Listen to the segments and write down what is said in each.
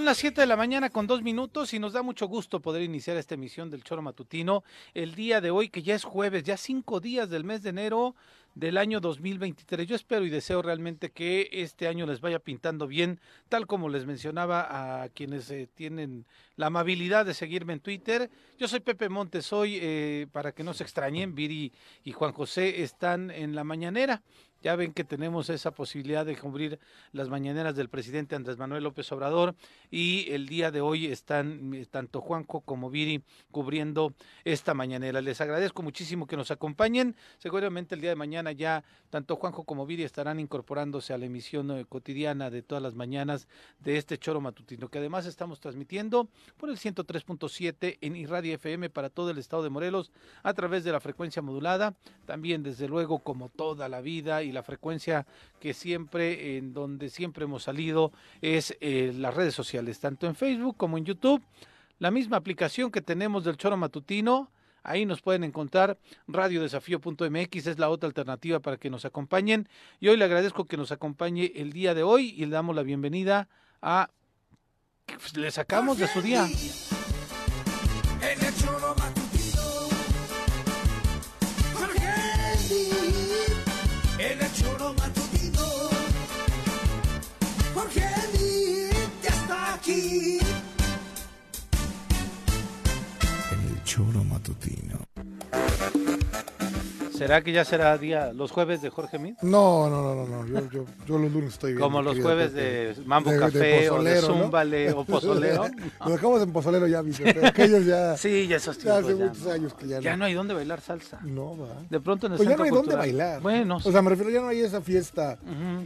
Son las 7 de la mañana con dos minutos y nos da mucho gusto poder iniciar esta emisión del Choro Matutino el día de hoy, que ya es jueves, ya cinco días del mes de enero del año 2023. Yo espero y deseo realmente que este año les vaya pintando bien, tal como les mencionaba a quienes eh, tienen la amabilidad de seguirme en Twitter. Yo soy Pepe Montes, hoy, eh, para que no se extrañen, Viri y Juan José están en la mañanera. Ya ven que tenemos esa posibilidad de cubrir las mañaneras del presidente Andrés Manuel López Obrador y el día de hoy están eh, tanto Juanjo como Viri cubriendo esta mañanera. Les agradezco muchísimo que nos acompañen. Seguramente el día de mañana ya tanto Juanjo como Viri estarán incorporándose a la emisión eh, cotidiana de todas las mañanas de este choro matutino que además estamos transmitiendo por el 103.7 en Irradia FM para todo el estado de Morelos a través de la frecuencia modulada. También desde luego como toda la vida la frecuencia que siempre, en donde siempre hemos salido, es eh, las redes sociales, tanto en Facebook como en YouTube. La misma aplicación que tenemos del Choro Matutino, Ahí nos pueden encontrar radiodesafío.mx, es la otra alternativa para que nos acompañen. Y hoy le agradezco que nos acompañe el día de hoy y le damos la bienvenida a... Le sacamos de su día. Solo Matutino. ¿Será que ya será día los jueves de Jorge Mit? No, no, no, no, Yo, yo, yo, los lunes estoy bien. Como los jueves de Mambo Café o de Zúmbale o Pozolero. Lo dejamos en Pozolero ya, pero aquellos ya. sí, ya esos tiempos. Ya hace muchos años que ya no. Ya no hay dónde bailar salsa. No, va. De pronto en el Pues ya no hay dónde bailar. Bueno, O sea, me refiero, ya no hay esa fiesta.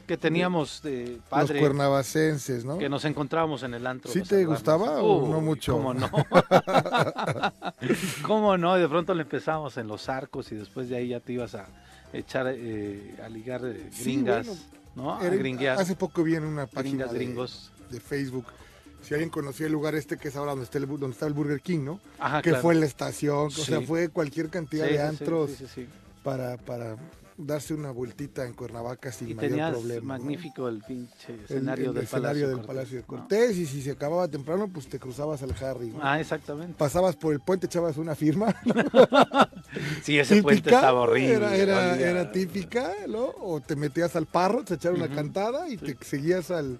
que teníamos de Los padre. cuernavacenses, ¿no? Que nos encontrábamos en el antro. ¿Sí los te gustaba o Uy, no mucho? ¿Cómo no? ¿Cómo no? De pronto le empezamos en los arcos y después de ahí ya te ibas a echar eh, a ligar eh, Sí, gringas, bueno, ¿no? A Era- gringuear. Hace poco vi en una página Gringas, de, gringos. de Facebook. Si alguien conocía el lugar este que es ahora donde está el, donde está el Burger King, ¿no? Ajá, que claro. fue la estación, o sea, fue cualquier cantidad Sí, de antros sí. Para, para darse una vueltita en Cuernavaca sin Y mayor problema. ¿no? magnífico el pinche El- escenario el del escenario Palacio del Palacio de ¿no? Cortés y si se acababa temprano, pues te cruzabas al Harry. ¿no? Ah, exactamente. Pasabas por el puente, echabas una firma. Sí, ese puente estaba horrible. Era, era, olía- era típica, ¿no? O te metías al parro, te echaron una cantada y te seguías al,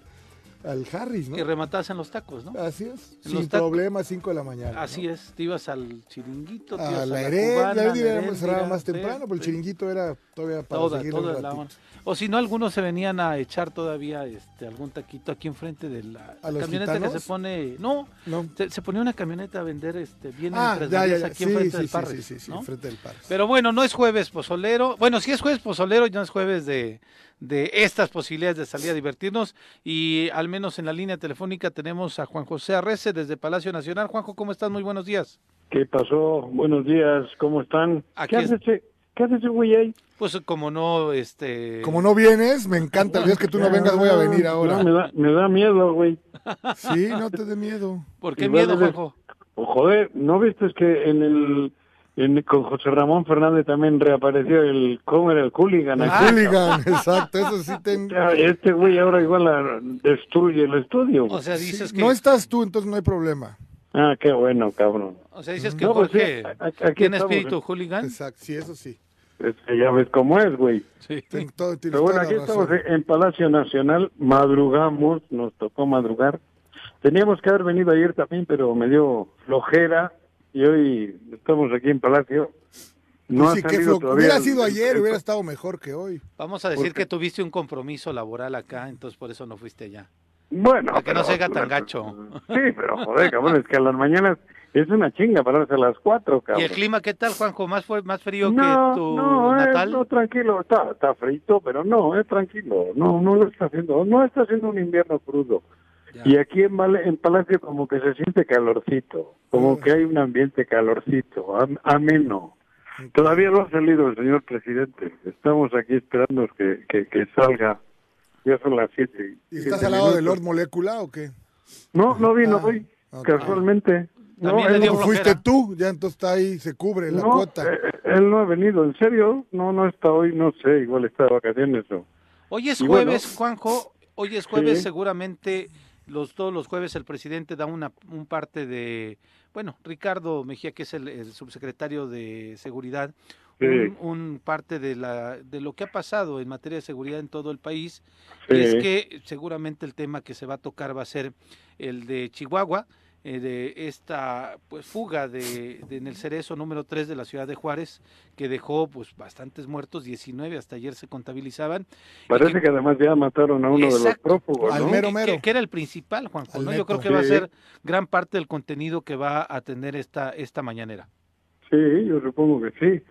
al Harris, ¿no? Y rematabas en los tacos, ¿no? Así es, En sin problema, 5 de la mañana. Así ¿no? es, te ibas al chiringuito, te ibas A a la la la Heréndira, cerraba más temprano, pero el chiringuito era todavía para Toda, seguir toda un la ratito. O si no, algunos se venían a echar todavía este algún taquito aquí enfrente de la ¿A los camioneta que se pone. No, ¿no? se, se ponía una camioneta a vender este bien Ah, ya, ya, ya. aquí Sí, enfrente sí, del sí, Parres, sí, sí, sí, ¿no? enfrente del Parres. Pero bueno, no es jueves pozolero. Bueno, sí es jueves pozolero, ya no es jueves de, de estas posibilidades de salir a divertirnos. Y al menos en la línea telefónica tenemos a Juan José Arrece desde Palacio Nacional. Juanjo, ¿cómo estás? Muy buenos días. ¿Qué pasó? Buenos días, ¿cómo están? Aquí ¿Qué es- hace ese, ¿Qué hace ese güey ahí? Pues como no, este... Como no vienes, me encanta. El día que tú no vengas voy a venir ahora. No, me, da, me da miedo, güey. Sí, no te dé miedo. ¿Por qué Igual miedo, Juanjo? Oh, joder, ¿no viste que en el... En, con José Ramón Fernández también reapareció el... ¿Cómo era? El hooligan. El aquí. hooligan, exacto. Eso sí te... Este güey ahora igual la- destruye el estudio. O sea, dices Sí, que... No estás tú, entonces no hay problema. Ah, qué bueno, cabrón. O sea, dices que No, pues sí, tiene espíritu ¿eh? hooligan. Exacto, sí, eso sí. Este, ya ves cómo es, güey. Sí. Ten- todo- Pero bueno, aquí estamos en Palacio Nacional, madrugamos, nos tocó madrugar. Teníamos que haber venido ayer también, pero me dio flojera y hoy estamos aquí en Palacio. No Pues ha sí, salido todavía Hubiera el- sido ayer, hubiera estado mejor que hoy. Vamos a decir que tuviste un compromiso laboral acá, entonces por eso no fuiste allá. Bueno, Para que no pero- se haga tan gacho. Sí, pero joder, cabrón, es que a las mañanas es una chinga pararse a las cuatro, cabrón. ¿Y el clima qué tal, Juanjo? ¿Más, fue, más frío no, que tu no, eh, natal? no, tranquilo, está, está frito, pero no, es tranquilo, no, no lo está haciendo, no está haciendo un invierno crudo. Y aquí en, en Palacio como que se siente calorcito, como Ah. que hay un ambiente calorcito, am- ameno. Todavía no ha salido el señor presidente, estamos aquí esperando que, que, que salga, ya son las siete. ¿Y estás siete al lado de minutos. Lord Molecula o qué? No, no vino Ah, hoy, ok. casualmente. No, También le él no- fuiste tú, ya entonces está ahí, se cubre la no, cuota. eh, él no ha venido, ¿en serio? No, no está hoy, no sé, igual está de vacaciones o... Hoy es Y bueno. jueves, Juanjo. Hoy es jueves, Sí. seguramente los todos los jueves el presidente da una un parte de, bueno, Ricardo Mejía, que es el, el subsecretario de seguridad, Sí. un, un parte de la de lo que ha pasado en materia de seguridad en todo el país. Sí. Y es que seguramente el tema que se va a tocar va a ser el de Chihuahua, eh, de esta pues fuga de, de en el cerezo número 3 de la ciudad de Juárez, que dejó pues bastantes muertos, 19 hasta ayer se contabilizaban. Parece que- que además ya mataron a uno de los prófugos, Al ¿no? mero que- mero. Que, que era el principal, Juanjo, ¿no? Yo creo que va a ser gran parte del contenido que va a tener esta, esta mañanera. Sí, yo supongo que sí.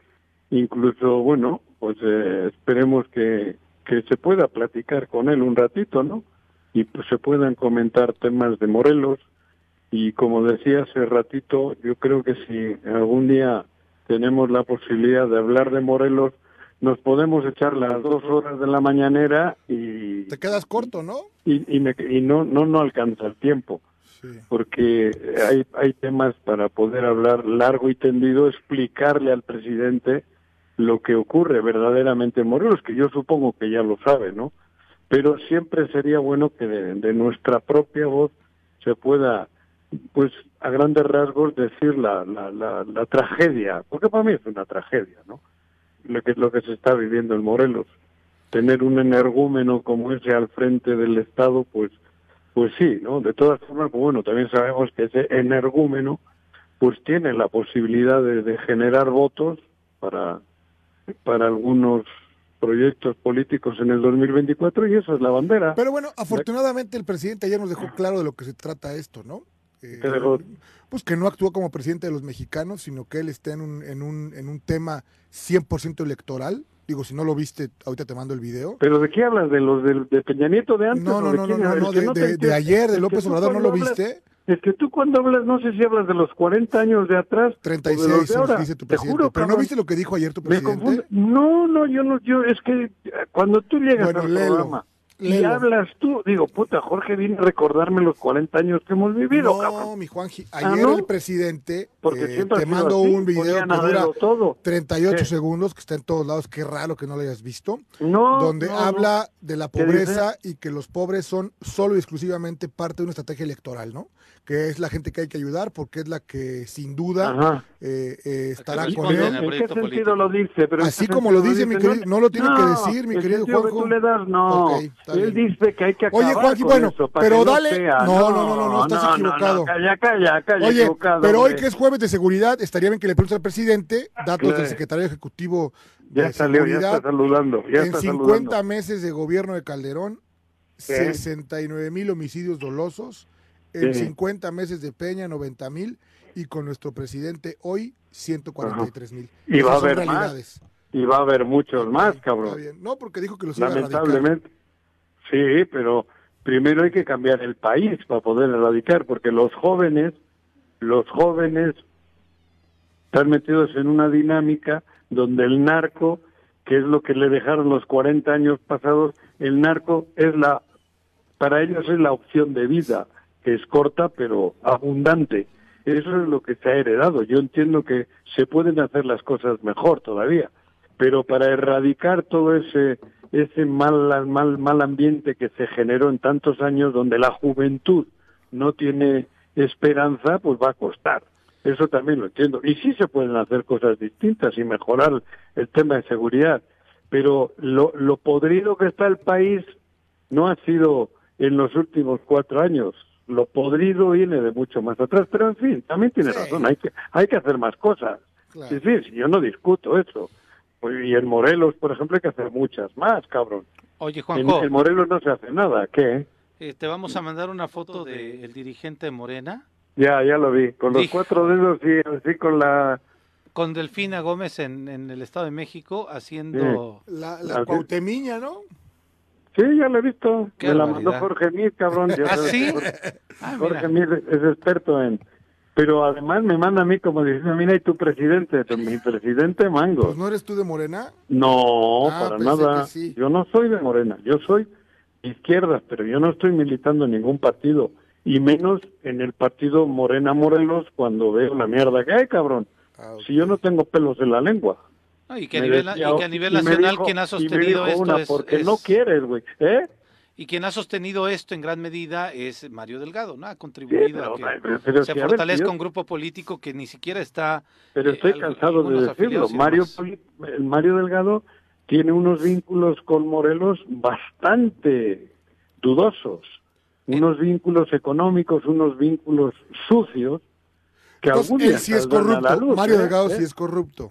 Incluso, bueno, pues eh, esperemos que, que se pueda platicar con él un ratito, ¿no? Y pues se puedan comentar temas de Morelos. Y como decía hace ratito, yo creo que si algún día tenemos la posibilidad de hablar de Morelos, nos podemos echar las dos horas de la mañanera y, Te quedas corto, ¿no? y, y, me- y no, no, no alcanza el tiempo. Sí. porque hay, hay temas para poder hablar largo y tendido, explicarle al presidente lo que ocurre verdaderamente en Morelos, que yo supongo que ya lo sabe, ¿no? Pero siempre sería bueno que de, de nuestra propia voz se pueda, pues a grandes rasgos, decir la, la, la, la tragedia, porque para mí es una tragedia, ¿no? Lo que es lo que se está viviendo en Morelos. Tener un energúmeno como ese al frente del Estado, pues pues sí, ¿no? De todas formas, pues bueno, también sabemos que ese energúmeno pues tiene la posibilidad de, de generar votos para, para algunos proyectos políticos en el 2024 y esa es la bandera. Pero bueno, afortunadamente el presidente ayer nos dejó claro de lo que se trata esto, ¿no? Eh. Pues que no actúa como presidente de los mexicanos, sino que él está en un, en un, en un tema 100% electoral. Digo, si no lo viste, ahorita te mando el video. ¿Pero de qué hablas? ¿De los del- de, Peña Nieto de antes? No, no, de no, no, no, de, te de- de ayer, de López Obrador, ¿no lo hablas- viste? Es que tú cuando hablas, no sé si hablas de los 40 años de atrás o de los 36, de ahora. dice tu Te presidente. juro, Pero no viste lo que dijo ayer tu presidente. No, no, yo no, yo, es que eh, cuando tú llegas Bueno, al léelo, programa y léelo. hablas tú, digo, puta, Jorge viene a recordarme los 40 años que hemos vivido, No, cabrón. mi Juanji, Ah, ayer ¿no? el presidente, Porque eh, te así, un video que dura todo. 38 ¿Qué? segundos, que está en todos lados, qué raro que no lo hayas visto, No, donde no, habla de la ¿Qué pobreza y que los pobres son solo y exclusivamente parte de una estrategia electoral, ¿no? Que es la gente que hay que ayudar porque es la que sin duda eh, eh, estará con él. ¿En qué sentido político. lo dice? Pero ¿en Así qué como lo dice mi querido- no lo tiene que decir, mi querido sentido que Juanjo. tú le das, no. Ok, está Él bien. dice que hay que acabar Oye, Juanji, con bueno, eso, pero no dale- sea. no, no, no, no, no, estás equivocado. calla, calla, calla, Oye, equivocado, pero hoy hombre. que es jueves de seguridad, estaría bien que le preguntes al presidente datos Claro. del secretario ejecutivo de Ya salió, ya seguridad. está saludando, ya en está 50 saludando. meses de gobierno de Calderón, Sí. 69 mil homicidios dolosos, en Sí. 50 meses de Peña, 90 mil, y con nuestro presidente hoy, 143 mil. Y va a haber más. Y va a haber muchos más, cabrón. bien. No, porque dijo que los iba a. Lamentablemente. Sí, pero primero hay que cambiar el país para poder erradicar, porque los jóvenes, los jóvenes están metidos en una dinámica donde el narco, que es lo que le dejaron los 40 años pasados, el narco es la, para ellos es la opción de vida, que es corta pero abundante. Eso es lo que se ha heredado. Yo entiendo que se pueden hacer las cosas mejor todavía, pero para erradicar todo ese ese mal mal mal ambiente que se generó en tantos años donde la juventud no tiene esperanza, pues va a costar. Eso también lo entiendo. Y sí se pueden hacer cosas distintas y mejorar el tema de seguridad, pero lo, lo podrido que está el país no ha sido en los últimos cuatro años. Lo podrido viene de mucho más atrás, pero en fin, también tiene razón, hay que, hay que hacer más cosas. Sí, sí, yo no discuto eso. Pues, y en Morelos, por ejemplo, hay que hacer muchas más, cabrón. Oye, Juanjo. En, Morelos no se hace nada, ¿qué? Eh, te vamos a mandar una foto del dirigente Morena. Ya, ya lo vi. Con los cuatro dedos y así con la... Con Delfina Gómez en, en el Estado de México haciendo... La, la ¿no? Sí, ya lo he visto. Me la mandó Jorge Mir, cabrón. ¿Ah, sí? Ah, Jorge Mir es experto en... Pero además me manda a mí como diciendo, mira, y tu presidente, mi presidente Mango. Pues no eres tú de Morena. No, ah, para nada. Yo no soy de Morena, yo soy izquierda, pero yo no estoy militando en ningún partido, y menos en el partido Morena Morelos cuando veo la mierda que hay, cabrón. Ah, si yo no tengo pelos en la lengua. Y, que a nivel, a nivel nacional quien ha sostenido esto es... Porque no quieres, güey. ¿Eh? Y quien ha sostenido esto en gran medida es Mario Delgado, ¿no? Ha contribuido a que se fortalezca un grupo político que ni siquiera está... Pero estoy eh, cansado de decirlo. Mario, Mario Delgado tiene unos vínculos con Morelos bastante dudosos. Unos vínculos económicos, unos vínculos sucios, que algún día sí es corrupto. Mario ¿eh? Delgado sí ¿Eh? es corrupto.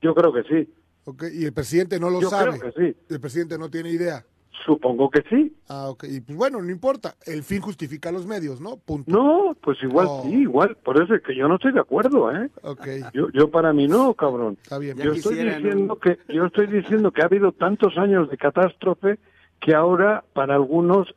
Yo creo que sí. Okay. Y el presidente no lo Yo sabe. Creo que sí. El presidente no tiene idea. Supongo que sí. Ah, ok. Y pues bueno, no importa. El fin justifica los medios, ¿no? Punto. No, pues igual oh. sí, igual. Por eso es que yo no estoy de acuerdo, ¿eh? Ok. Yo, yo para mí no, cabrón. Está bien. Yo estoy diciendo que yo estoy diciendo que ha habido tantos años de catástrofe que ahora para algunos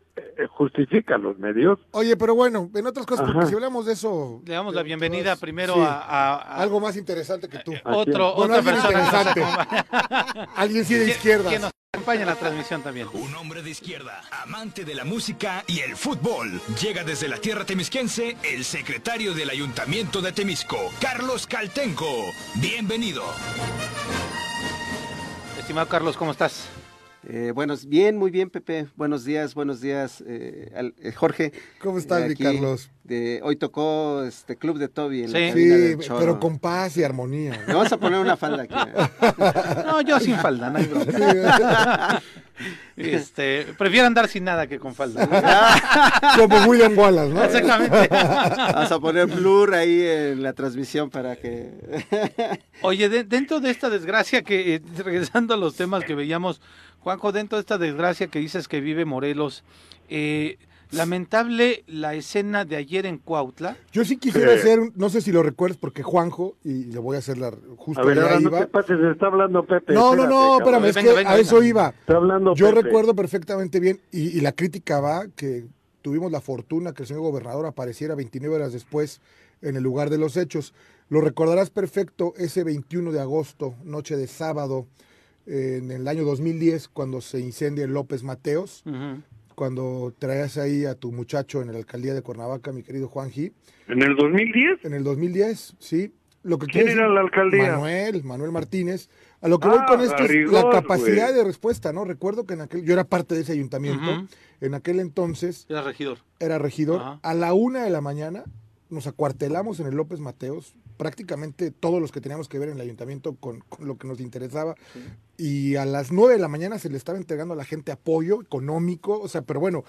justifican los medios. Oye, pero bueno, en otras cosas, porque si hablamos de eso... Le damos la bienvenida primero a, Algo más interesante que tú. Otro, otra persona. Interesante. Alguien sí de izquierda acompaña la transmisión también. Un hombre de izquierda, amante de la música y el fútbol. Llega desde la tierra temisquense el secretario del Ayuntamiento de Temisco, Carlos Caltenco. Bienvenido. Estimado Carlos, ¿cómo estás? Eh, buenos, bien, muy bien, Pepe. Buenos días, buenos días, eh, eh, Jorge. ¿Cómo estás, mi Carlos? De, hoy tocó este Club de Toby en sí, sí pero con paz y armonía. Me vamos a poner una falda aquí. no, yo sin falda, no hay Este, prefiero andar sin nada que con falda. Como William Wallace, ¿no? Exactamente. Vamos a poner blur ahí en la transmisión para que. Oye, dentro de esta desgracia que, regresando a los temas que veíamos Juanjo, dentro de esta desgracia que dices que vive Morelos, eh, lamentable la escena de ayer en Cuautla. Yo sí quisiera hacer, no sé si lo recuerdas, porque Juanjo, y le voy a hacer la justo a ver, ahora no te pases, está hablando Pepe. No, no, no, espérame, es que a eso iba. Está hablando Yo recuerdo perfectamente bien, y, y, la crítica va que tuvimos la fortuna que el señor gobernador apareciera 29 horas después en el lugar de los hechos. Lo recordarás perfecto ese 21 de agosto, noche de sábado, en el año 2010 cuando se incendia en López Mateos, cuando traías ahí a tu muchacho en la alcaldía de Cuernavaca, mi querido Juan G. ¿En el 2010? En el 2010, sí. Lo que ¿Quién era la alcaldía? Manuel, Manuel Martínez. A lo que voy con ah, esto es la capacidad de respuesta, ¿no? Recuerdo que en aquel, yo era parte de ese ayuntamiento, en aquel entonces. Era regidor. Era regidor. A la una de la mañana nos acuartelamos en el López Mateos, prácticamente todos los que teníamos que ver en el ayuntamiento con, lo que nos interesaba. Y a las 9 de la mañana se le estaba entregando a la gente apoyo económico, o sea, pero bueno,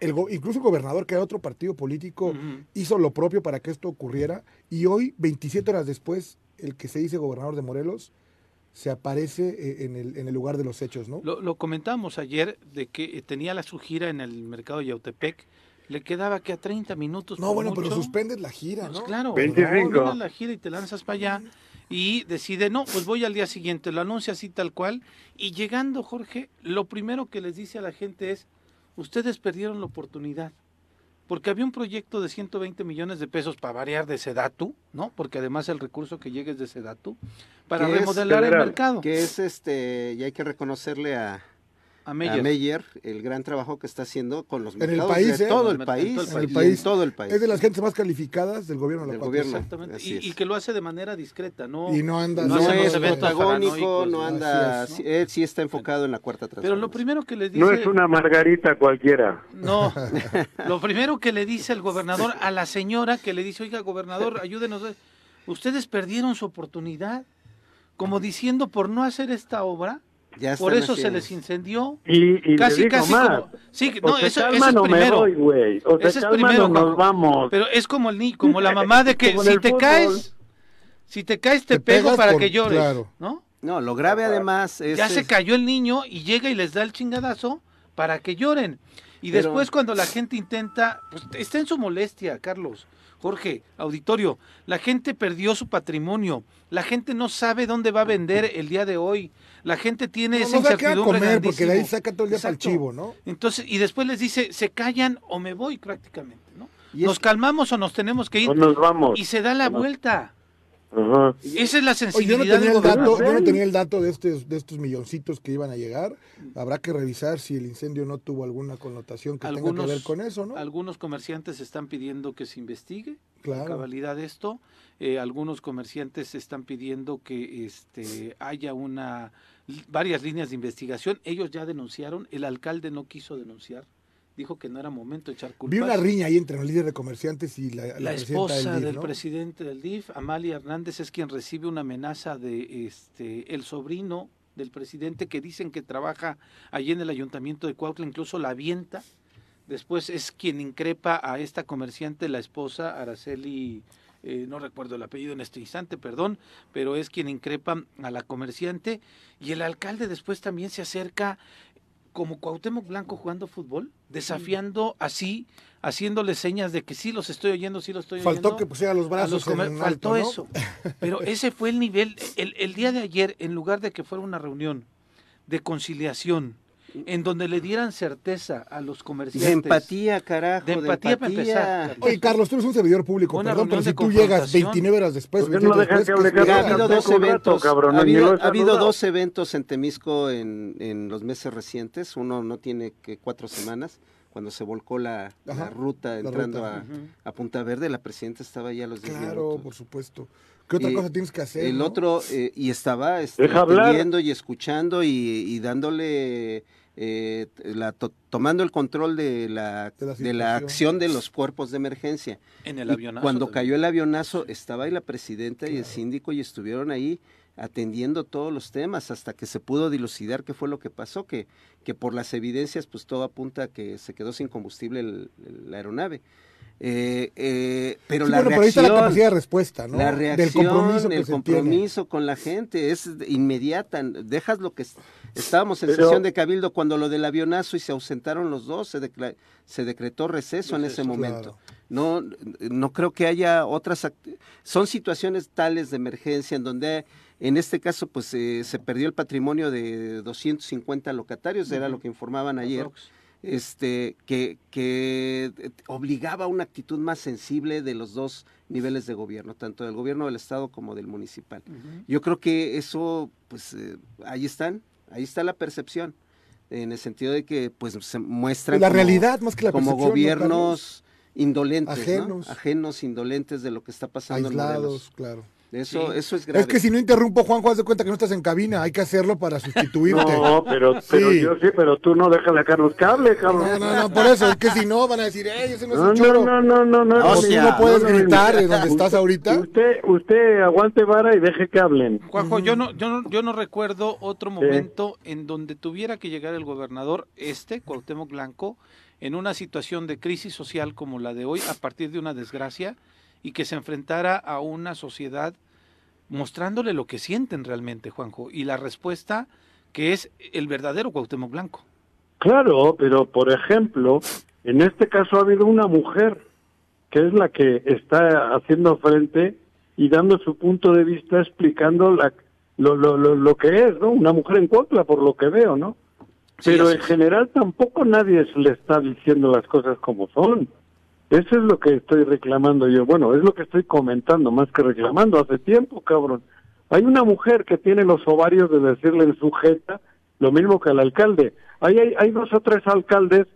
el incluso el gobernador, que era otro partido político, hizo lo propio para que esto ocurriera. Y hoy, 27 horas después, el que se dice gobernador de Morelos se aparece eh, en el, en el lugar de los hechos, ¿no? Lo, lo comentamos ayer de que tenía la su gira en el mercado de Yautepec le quedaba que a 30 minutos. No, bueno, pero suspendes la gira, pues ¿no? claro, 25. la gira y te lanzas para allá y decide, no, pues voy al día siguiente, lo anuncia así tal cual. Y llegando, Jorge, lo primero que les dice a la gente es, ustedes perdieron la oportunidad. porque había un proyecto de 120 millones de pesos para variar de Sedatu, ¿no? Porque además el recurso que llega es de Sedatu, para remodelar el mercado. Que es este, y hay que reconocerle a, A a Meyer. El gran trabajo que está haciendo con los En el mercados país, de ¿eh? todo En el el país. En el país. todo el país. Es de las gentes más calificadas del gobierno de la Del 4T. gobierno. Exactamente. Y, que lo hace de manera discreta, ¿no? Y no anda No No, es protagónico, no anda, es, sí, él sí está enfocado en la cuarta Pero transformación. lo primero que le dice... No es una margarita cualquiera. No, lo primero que le dice el gobernador a la señora que le dice, oiga, gobernador, ayúdenos, ustedes perdieron su oportunidad, como diciendo, por no hacer esta obra, Ya por eso se les incendió. Y, y Casi, le digo casi más. como... Sí, o no, eso, eso es primero. voy, güey. O se Ese es primero, nos vamos. Pero es como el ni, como la mamá de que si te fútbol. caes, si te caes te, Te pego para por- que llores, claro. ¿no? No, lo grave además es... ya se cayó el niño y llega y les da el chingadazo para que lloren. Y Pero- después cuando la gente intenta, pues está en su molestia, Carlos, Jorge, auditorio, la gente perdió su patrimonio, la gente no sabe dónde va a vender el día de hoy, la gente tiene No, esa no incertidumbre comer, porque de ahí saca todo el día para el Exacto. chivo, ¿no? Entonces, y después les dice, se callan o me voy prácticamente, ¿no? Y Nos calmamos o nos tenemos que ir O nos vamos. y se da la vuelta. Ajá. Esa es la Oye, yo no sensibilidad tenía del el dato, gobernador. yo no tenía el dato de estos, de estos milloncitos que iban a llegar. Habrá que revisar si el incendio no tuvo alguna connotación que tenga Algunos- que ver con eso, ¿no? Algunos comerciantes están pidiendo que se investigue la Claro. cabalidad de esto. Eh, algunos comerciantes están pidiendo que este, haya una varias líneas de investigación. Ellos ya denunciaron, el alcalde no quiso denunciar, dijo que no era momento de echar culpas. Vi una riña ahí entre el líder de comerciantes y la, la, La esposa del DIF, del ¿no? presidente del DIF, Amalia Hernández, es quien recibe una amenaza de este el sobrino del presidente que dicen que trabaja allí en el ayuntamiento de Cuautla, incluso la avienta. Después es quien increpa a esta comerciante, la esposa Araceli, eh, no recuerdo el apellido en este instante, perdón, pero es quien increpa a la comerciante. Y el alcalde después también se acerca como Cuauhtémoc Blanco jugando fútbol, desafiando así, haciéndole señas de que sí los estoy oyendo, sí los estoy Faltó oyendo. que pusiera los brazos los en comer- alto, Faltó ¿no? eso. Pero ese fue el nivel. El, el día de ayer, en lugar de que fuera una reunión de conciliación, en donde le dieran certeza a los comerciantes. De empatía, carajo. De empatía para empezar, Carlos. Oye, Carlos, tú eres un servidor público, Una perdón, pero si de tú llegas confrontación. 29 horas después, ¿Por qué no 28 dejan que después, hable ¿qué Ha habido dos eventos, cabrón, ha habido, ha habido dos eventos en Temisco en, en los meses recientes. Uno no tiene que cuatro semanas, cuando se volcó la, ruta la entrando ruta. A, a Punta Verde. La presidenta estaba ya a los 10 Claro, minutos. por supuesto. ¿Qué otra Y cosa tienes que hacer? El no? otro, eh, y estaba este, y escuchando y, y dándole, eh, la, to- tomando el control de la, De la de la situación. acción de los cuerpos de emergencia. En el Y avionazo. cuando también. cayó el avionazo, estaba ahí la presidenta y el síndico y estuvieron ahí atendiendo todos los temas hasta que se pudo dilucidar qué fue lo que pasó, que, que por las evidencias pues todo apunta a que se quedó sin combustible el- el- la aeronave. Eh, eh, pero Sí, la bueno, pero ahí está reacción, la capacidad de respuesta, ¿no? la Del reacción, compromiso el compromiso con la gente es inmediata. Dejas lo que es- estábamos en Pero- sesión de cabildo cuando lo del avionazo y se ausentaron los dos, se, decla- se decretó receso, en ese momento. claro. No, no creo que haya otras. Son situaciones tales de emergencia en donde, en este caso, pues eh, se perdió el patrimonio de 250 locatarios, era lo que informaban ayer Aprox. Este, que, que eh, obligaba a una actitud más sensible de los dos niveles de gobierno, tanto del gobierno del Estado como del municipal. Yo creo que eso, pues eh, ahí están, ahí está la percepción, en el sentido de que pues se muestran La como- realidad más que la como percepción, ¿no, gobiernos indolentes, ¿no? Ajenos. ajenos, indolentes de lo que está pasando en Aislados, Morelos. claro. Eso, Sí. eso es grave. Es que si no interrumpo, Juanjo, haz de cuenta que no estás en cabina. Hay que hacerlo para sustituirte. No, pero, pero Sí. yo sí, pero tú no déjale a Carlos Cable, No, cabrón. no, no, por eso. Es que si no, van a decir, ¡ey, ese no es No, un choro! no, no, no, no. O O no, tú sea, no puedes no, no, no, gritar no. en donde estás ahorita. Usted, usted aguante vara y deje que hablen. Juanjo, yo no, yo no, yo no recuerdo otro momento en donde tuviera que llegar el gobernador este, Cuauhtémoc Blanco, en una situación de crisis social como la de hoy, a partir de una desgracia, y que se enfrentara a una sociedad mostrándole lo que sienten realmente, Juanjo, y la respuesta que es el verdadero Cuauhtémoc Blanco. Claro, pero por ejemplo, en este caso ha habido una mujer que es la que está haciendo frente y dando su punto de vista explicando la, lo, lo, lo, lo que es, ¿no? Una mujer en contra, por lo que veo, ¿no? Sí, Pero en general tampoco nadie le está diciendo las cosas como son. Eso es lo que estoy reclamando yo. Bueno, es lo que estoy comentando, más que reclamando. Hace tiempo, cabrón. Hay una mujer que tiene los ovarios de decirle en sujeta lo mismo que al alcalde. Hay, hay, hay dos o tres alcaldes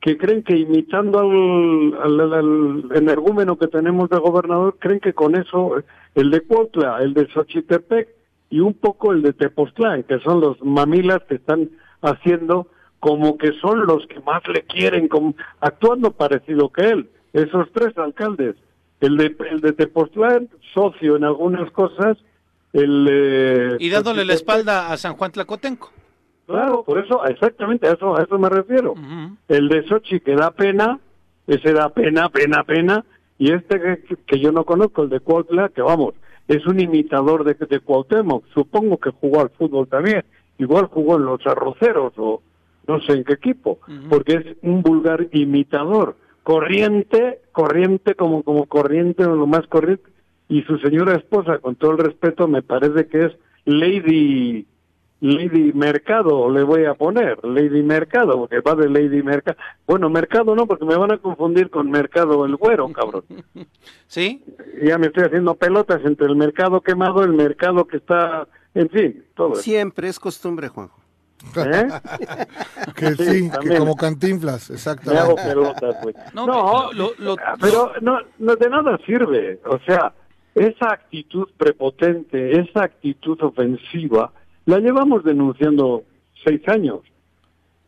que creen que imitando al, al, al, energúmeno que tenemos de gobernador, creen que con eso, el de Cuautla, el de Xochitepec y un poco el de Tepoztlán, que son los mamilas que están haciendo como que son los que más le quieren, como, actuando parecido que él. Esos tres alcaldes. El de, el de Tepoztlán, socio en algunas cosas, el... Eh, y dándole la espalda a San Juan Tlacotenco. Claro, por eso, exactamente, a eso, a eso me refiero. Uh -huh. El de Sochi que da pena, ese da pena, pena, pena, y este que, que yo no conozco, el de Cuautla, que vamos, es un imitador de, de Cuauhtémoc, supongo que jugó al fútbol también, igual jugó en los arroceros o no sé en qué equipo, uh -huh. porque es un vulgar imitador, corriente, corriente como, como corriente o lo más corriente, y su señora esposa, con todo el respeto, me parece que es Lady Lady Mercado le voy a poner, Lady Mercado, porque va de Lady Mercado. Bueno, Mercado no, porque me van a confundir con Mercado el Güero, cabrón. ¿Sí? Ya me estoy haciendo pelotas entre el mercado quemado, el mercado que está, en fin, todo. Siempre es costumbre, Juanjo. ¿Eh? que sí, sí que como cantinflas, exactamente. Me hago pelotas, güey. No, no lo, lo, pero no, no, de nada sirve. O sea, esa actitud prepotente, esa actitud ofensiva, la llevamos denunciando seis años.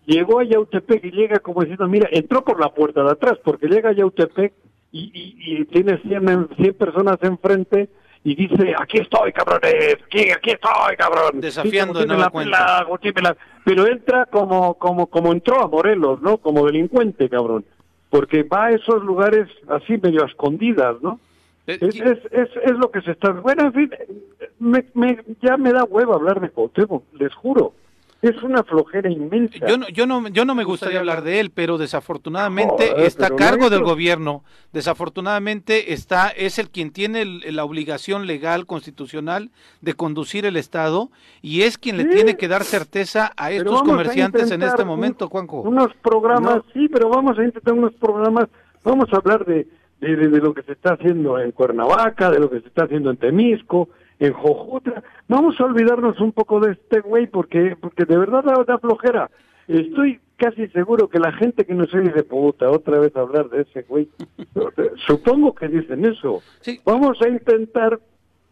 Llegó a Yautepec y llega como diciendo, mira, entró por la puerta de atrás, porque llega a Yautepec y, y, y tiene 100, 100 personas enfrente y dice, aquí estoy, cabrones, aquí, aquí estoy, cabrón. Desafiando no la, la, Pero entra como, como, como entró a Morelos, ¿no? Como delincuente, cabrón. Porque va a esos lugares así medio a escondidas, ¿no? Es, es, es, es, lo que se está... Bueno, en fin, me, me, ya me da huevo hablar de Cuauhtémoc, les juro. Es una flojera inmensa. Yo no, yo no, yo no me gustaría hablar de él, pero desafortunadamente Joder, está a cargo no del gobierno. Desafortunadamente está, es el quien tiene el, la obligación legal, constitucional, de conducir el Estado y es quien sí, le tiene que dar certeza a estos comerciantes a en este momento, Juanjo. Unos programas, no. sí, pero vamos a intentar unos programas, vamos a hablar de, de, de, de, lo que se está haciendo en Cuernavaca, de lo que se está haciendo en Temisco, en Jojutra. Vamos a olvidarnos un poco de este güey porque, porque de verdad da, da, flojera. Estoy casi seguro que la gente que nos oye de puta otra vez hablar de ese güey, supongo que dicen eso. Sí. Vamos a intentar,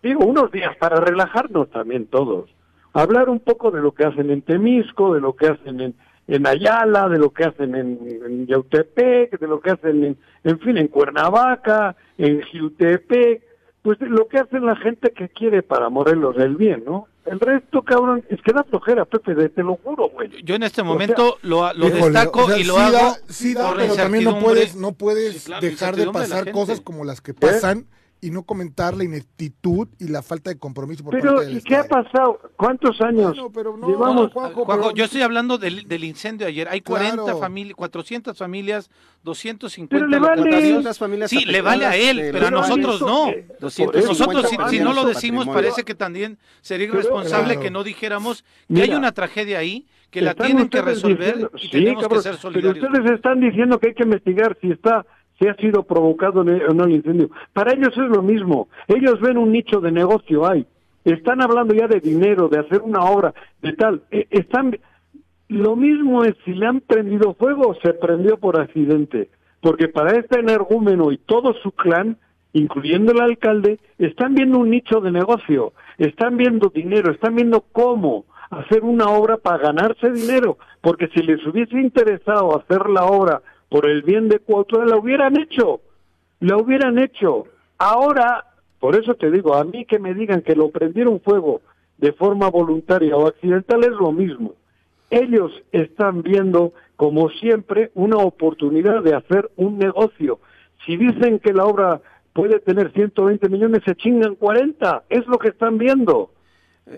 digo, unos días para relajarnos también todos. Hablar un poco de lo que hacen en Temisco, de lo que hacen en, en Ayala, de lo que hacen en, en Yautepec, de lo que hacen en, en fin, en Cuernavaca, en Jiutepec, pues lo que hacen la gente que quiere para Morelos el bien, ¿no? El resto, cabrón, es que da flojera, Pepe, te lo juro, güey. Yo en este momento o sea, lo, lo híjole, destaco o sea, y lo sí hago. Da, sí da, pero también no puedes, no puedes sí, claro, dejar de pasar de cosas como las que pasan. ¿Eh? Y no comentar la ineptitud y la falta de compromiso por pero, parte del ¿y qué ha pasado? ¿Cuántos años bueno, pero no, llevamos? Juanjo, Juanjo pero... yo estoy hablando del, del, incendio ayer. Hay 40 claro. familias, 400 familias, 250 pero le vale, familias Sí, le vale a él, pero a nosotros no. Nosotros, si, si, no lo decimos, parece que también sería irresponsable claro. que no dijéramos que Mira, hay una tragedia ahí que la tienen que resolver diciendo, y sí, tenemos cabrón, que ser solidarios. Pero ustedes están diciendo que hay que investigar si está si ha sido provocado o no el incendio. Para ellos es lo mismo. Ellos ven un nicho de negocio ahí. Están hablando ya de dinero, de hacer una obra, de tal. E, están. Lo mismo es si le han prendido fuego o se prendió por accidente. Porque para este energúmeno y todo su clan, incluyendo el alcalde, están viendo un nicho de negocio. Están viendo dinero, están viendo cómo hacer una obra para ganarse dinero. Porque si les hubiese interesado hacer la obra por el bien de Cuautla, la hubieran hecho, la hubieran hecho. Ahora, por eso te digo, a mí que me digan que lo prendieron fuego de forma voluntaria o accidental es lo mismo. Ellos están viendo, como siempre, una oportunidad de hacer un negocio. Si dicen que la obra puede tener 120 millones, se chingan 40. Es lo que están viendo.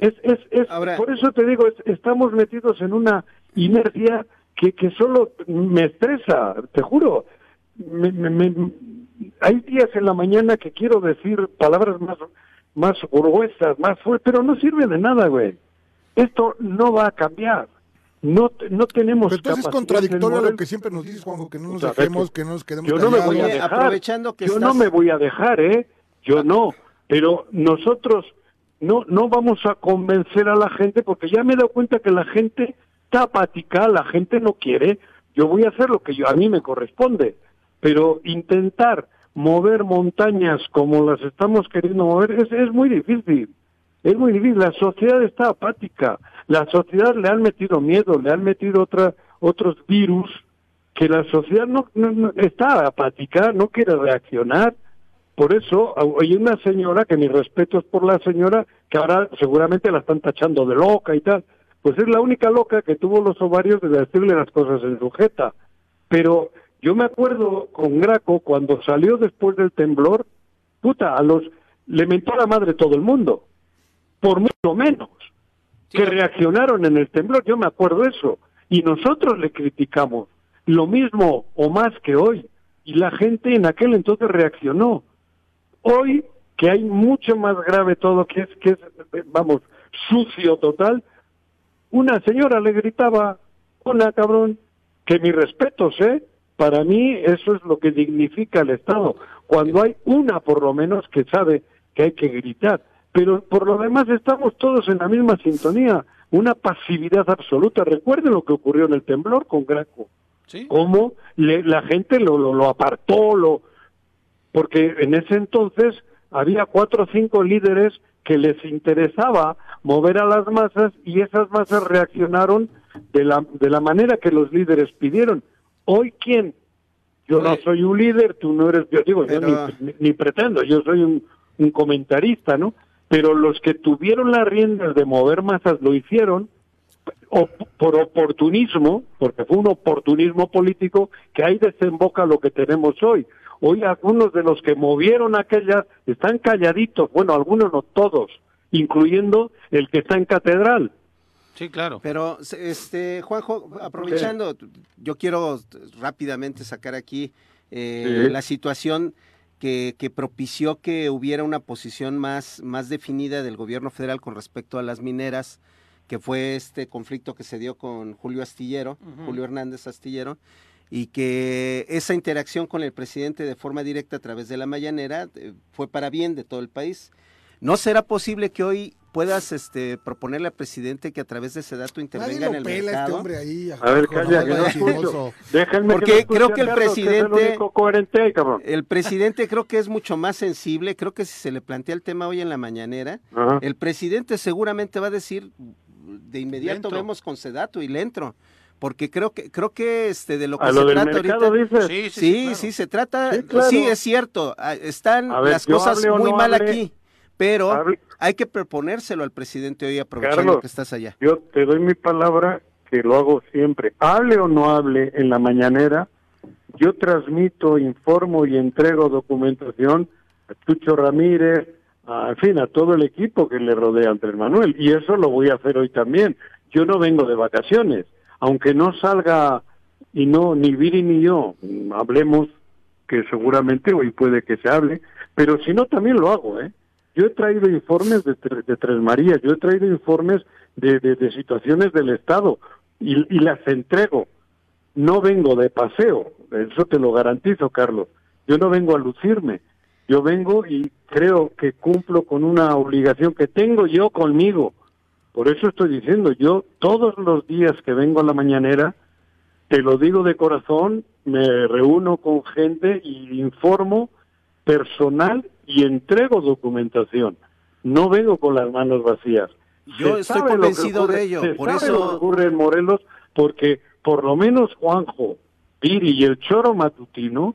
Es, es, es, Ahora... Por eso te digo, es, estamos metidos en una inercia que, que solo me estresa, te juro. Me, me, me, hay días en la mañana que quiero decir palabras más, más gruesas, más fuertes, pero no sirve de nada, güey. Esto no va a cambiar. no, no tenemos Pero entonces es contradictorio a lo que siempre nos dices, Juanjo, que no nos O sea, dejemos, que- que no nos quedemos Yo no me voy a dejar. aprovechando que Yo estás- no me voy a dejar, ¿eh? Yo no. Pero nosotros no, no vamos a convencer a la gente porque ya me he dado cuenta que la gente está apática, la gente no quiere. Yo voy a hacer lo que yo, a mí me corresponde. Pero intentar mover montañas como las estamos queriendo mover es, es muy difícil. Es muy difícil. La sociedad está apática. La sociedad le han metido miedo, le han metido otros virus que la sociedad no, está apática, no quiere reaccionar. Por eso hay una señora, que mis respetos por la señora, que ahora seguramente la están tachando de loca y tal. Pues es la única loca que tuvo los ovarios de decirle las cosas en su jeta. Pero yo me acuerdo con Graco cuando salió después del temblor, puta, a los le mentó a la madre todo el mundo, por mucho menos, que reaccionaron en el temblor, yo me acuerdo eso, y nosotros le criticamos, lo mismo o más que hoy, y la gente en aquel entonces reaccionó. Hoy, que hay mucho más grave todo, que es, que es, vamos, sucio total, una señora le gritaba, una cabrón, que mis respetos, ¿eh? Para mí eso es lo que dignifica el Estado. Cuando hay una, por lo menos, que sabe que hay que gritar. Pero por lo demás estamos todos en la misma sintonía. Una pasividad absoluta. Recuerden lo que ocurrió en el temblor con Graco. Sí. Cómo le- la gente lo, lo, lo apartó, lo, porque en ese entonces había cuatro o cinco líderes que les interesaba mover a las masas y esas masas reaccionaron de la, de la manera que los líderes pidieron. Hoy, ¿quién? Yo no soy un líder, tú no eres, yo digo, yo Pero- ni, ni- ni pretendo, yo soy un, un comentarista, ¿no? Pero los que tuvieron las riendas de mover masas lo hicieron o por oportunismo, porque fue un oportunismo político que ahí desemboca lo que tenemos hoy. Hoy algunos de los que movieron aquellas están calladitos, bueno, algunos no todos, incluyendo el que está en catedral. Sí, claro. Pero, este, Juanjo, aprovechando, yo quiero rápidamente sacar aquí eh, Sí. la situación que, que propició que hubiera una posición más, más definida del gobierno federal con respecto a las mineras, que fue este conflicto que se dio con Julio Astillero. Julio Hernández Astillero, y que esa interacción con el presidente de forma directa a través de la mañanera eh, fue para bien de todo el país. ¿No será posible que hoy puedas este, proponerle al presidente que a través de ese dato Nadie intervenga en el pela este mercado? hombre ahí. A ver, calla, que no. Déjenme Porque que creo que el Carlos, es el presidente- único coherente ahí, cabrón. El presidente creo que es mucho más sensible, creo que si se le plantea el tema hoy en la mañanera, Ajá. el presidente seguramente va a decir de inmediato vemos con Sedato y le entro, porque creo que creo que este de lo que A se lo del trata mercado ahorita dices. Sí, sí, Sí, claro. sí, se trata, Sí, es cierto, ah, están ver, las cosas muy no mal aquí, pero hable- hay que proponérselo al presidente hoy aprovechando Carlos. que estás allá. Yo te doy mi palabra que lo hago siempre. Hable o no hable en la mañanera, yo transmito, informo y entrego documentación a Chucho Ramírez, a, en fin, a todo el equipo que le rodea a Andrés Manuel. Y eso lo voy a hacer hoy también. Yo no vengo de vacaciones. Aunque no salga y no, ni Viri ni yo, mm, hablemos, que seguramente hoy puede que se hable, pero si no también lo hago, ¿eh? Yo he traído informes de, de Tres Marías, yo he traído informes de, de- de situaciones del Estado y, y las entrego. No vengo de paseo, eso te lo garantizo, Carlos. Yo no vengo a lucirme. Yo vengo y creo que cumplo con una obligación que tengo yo conmigo. Por eso estoy diciendo, yo todos los días que vengo a la mañanera, te lo digo de corazón, me reúno con gente y informo personal y entrego documentación. No vengo con las manos vacías. Yo Se estoy convencido ocurre- de ello, se por sabe eso- lo que ocurre en Morelos porque por lo menos Juanjo, Piri y el Choro Matutino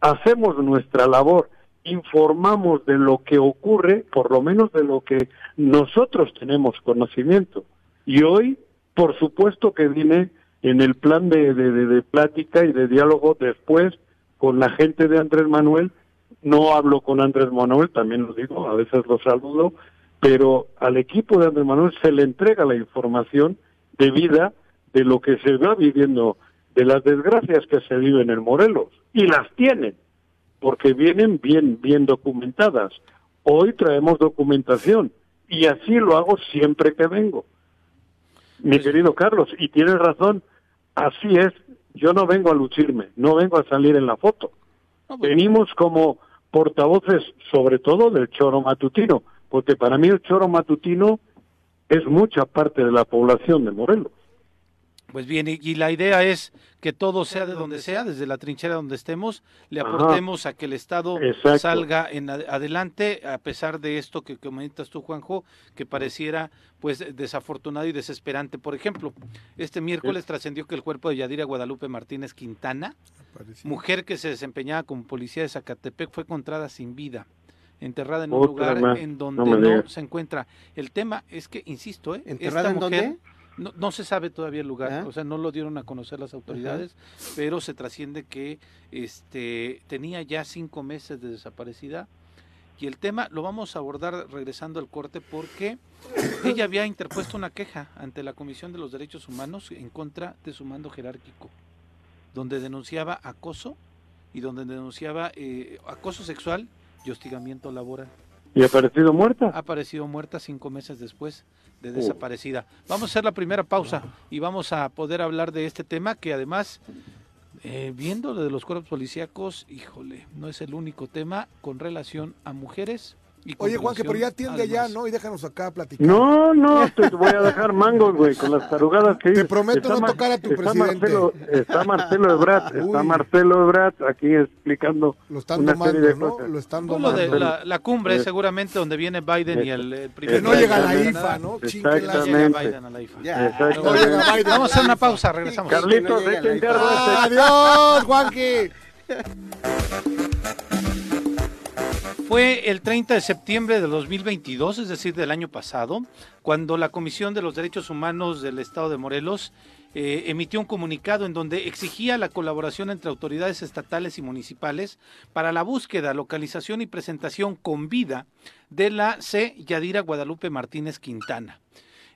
hacemos nuestra labor, informamos de lo que ocurre, por lo menos de lo que nosotros tenemos conocimiento. Y hoy, por supuesto que vine en el plan de, de, de- de plática y de diálogo después con la gente de Andrés Manuel. No hablo con Andrés Manuel, también lo digo, a veces lo saludo, pero al equipo de Andrés Manuel se le entrega la información debida de lo que se va viviendo, de las desgracias que se viven en Morelos, y las tienen, porque vienen bien, bien documentadas. Hoy traemos documentación, y así lo hago siempre que vengo. mi querido Carlos, y tienes razón, así es, yo no vengo a lucirme, no vengo a salir en la foto. Pues, Venimos como portavoces, sobre todo del choro matutino, porque para mí el choro matutino es mucha parte de la población de Morelos. Pues bien, y, y la idea es que todo sea de donde sea, desde la trinchera donde estemos, le Ajá. aportemos a que el Estado Exacto. salga en ad- adelante, a pesar de esto que comentas tú, Juanjo, que pareciera pues desafortunado y desesperante. Por ejemplo, este miércoles trascendió que el cuerpo de Yadira Guadalupe Martínez Quintana, mujer que se desempeñaba como policía de Zacatepec, fue encontrada sin vida, enterrada en un lugar más, en donde no, se encuentra. El tema es que, insisto, ¿eh? ¿Enterrada esta en mujer, dónde? No, no se sabe todavía el lugar, Ah. o sea, no lo dieron a conocer las autoridades, pero se trasciende que este tenía ya cinco meses de desaparecida y el tema lo vamos a abordar regresando al corte porque ella había interpuesto una queja ante la Comisión de los Derechos Humanos en contra de su mando jerárquico, donde denunciaba acoso y donde denunciaba eh, acoso sexual y hostigamiento laboral ¿Y ha aparecido muerta? ha aparecido muerta cinco meses después de desaparecida. Vamos a hacer la primera pausa y vamos a poder hablar de este tema que además, eh, viendo lo de los cuerpos policíacos, híjole, no es el único tema con relación a mujeres. Oye, Juan, que pero ya atiende a allá. ¿no? Y déjanos acá platicar. No, no, te voy a dejar mangos, güey, con las tarugadas que Te dices. prometo Está no Mar- tocar a tu está presidente. Marcelo, está Marcelo Ebrat, está. Marcelo Ebrat aquí explicando Lo están una domando, serie de ¿no? cosas. Lo están Pues lo de domando. la, la cumbre, Eh. seguramente donde viene Biden y el, el primer Que no llega la Exactamente. IFA, ¿no? No Exactamente. llega Biden a la IFA. Ya. Exacto. No llega Biden. Vamos a hacer una pausa, regresamos. Carlitos, Que no llega la ese. ¡Adiós, Juanqui! Fue el 30 de septiembre de 2022, es decir, del año pasado, cuando la Comisión de los Derechos Humanos del Estado de Morelos eh, emitió un comunicado en donde exigía la colaboración entre autoridades estatales y municipales para la búsqueda, localización y presentación con vida de la C. Yadira Guadalupe Martínez Quintana.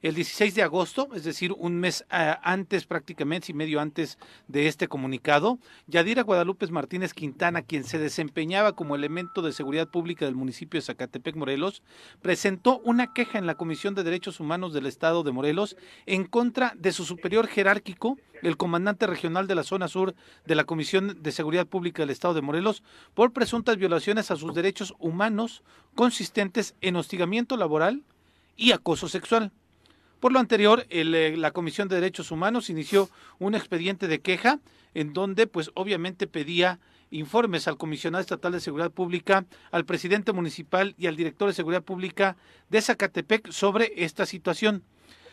El 16 de agosto, es decir, un mes eh, antes, prácticamente y medio antes de este comunicado, Yadira Guadalupe Martínez Quintana, quien se desempeñaba como elemento de seguridad pública del municipio de Zacatepec, Morelos, presentó una queja en la Comisión de Derechos Humanos del Estado de Morelos en contra de su superior jerárquico, el comandante regional de la zona sur de la Comisión de Seguridad Pública del Estado de Morelos, por presuntas violaciones a sus derechos humanos consistentes en hostigamiento laboral y acoso sexual. Por lo anterior, eh, la Comisión de Derechos Humanos inició un expediente de queja en donde, pues, obviamente pedía informes al comisionado estatal de seguridad pública, al presidente municipal y al director de seguridad pública de Zacatepec sobre esta situación.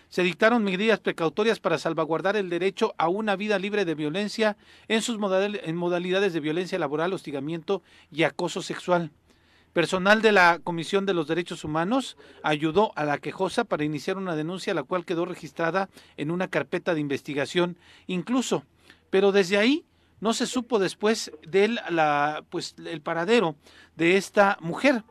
Se dictaron medidas precautorias para salvaguardar el derecho a una vida libre de violencia en sus en modalidades de violencia laboral, hostigamiento y acoso sexual. Personal de la Comisión de los Derechos Humanos ayudó a la quejosa para iniciar una denuncia, la cual quedó registrada en una carpeta de investigación, incluso. Pero desde ahí no se supo después del pues, el paradero de esta mujer.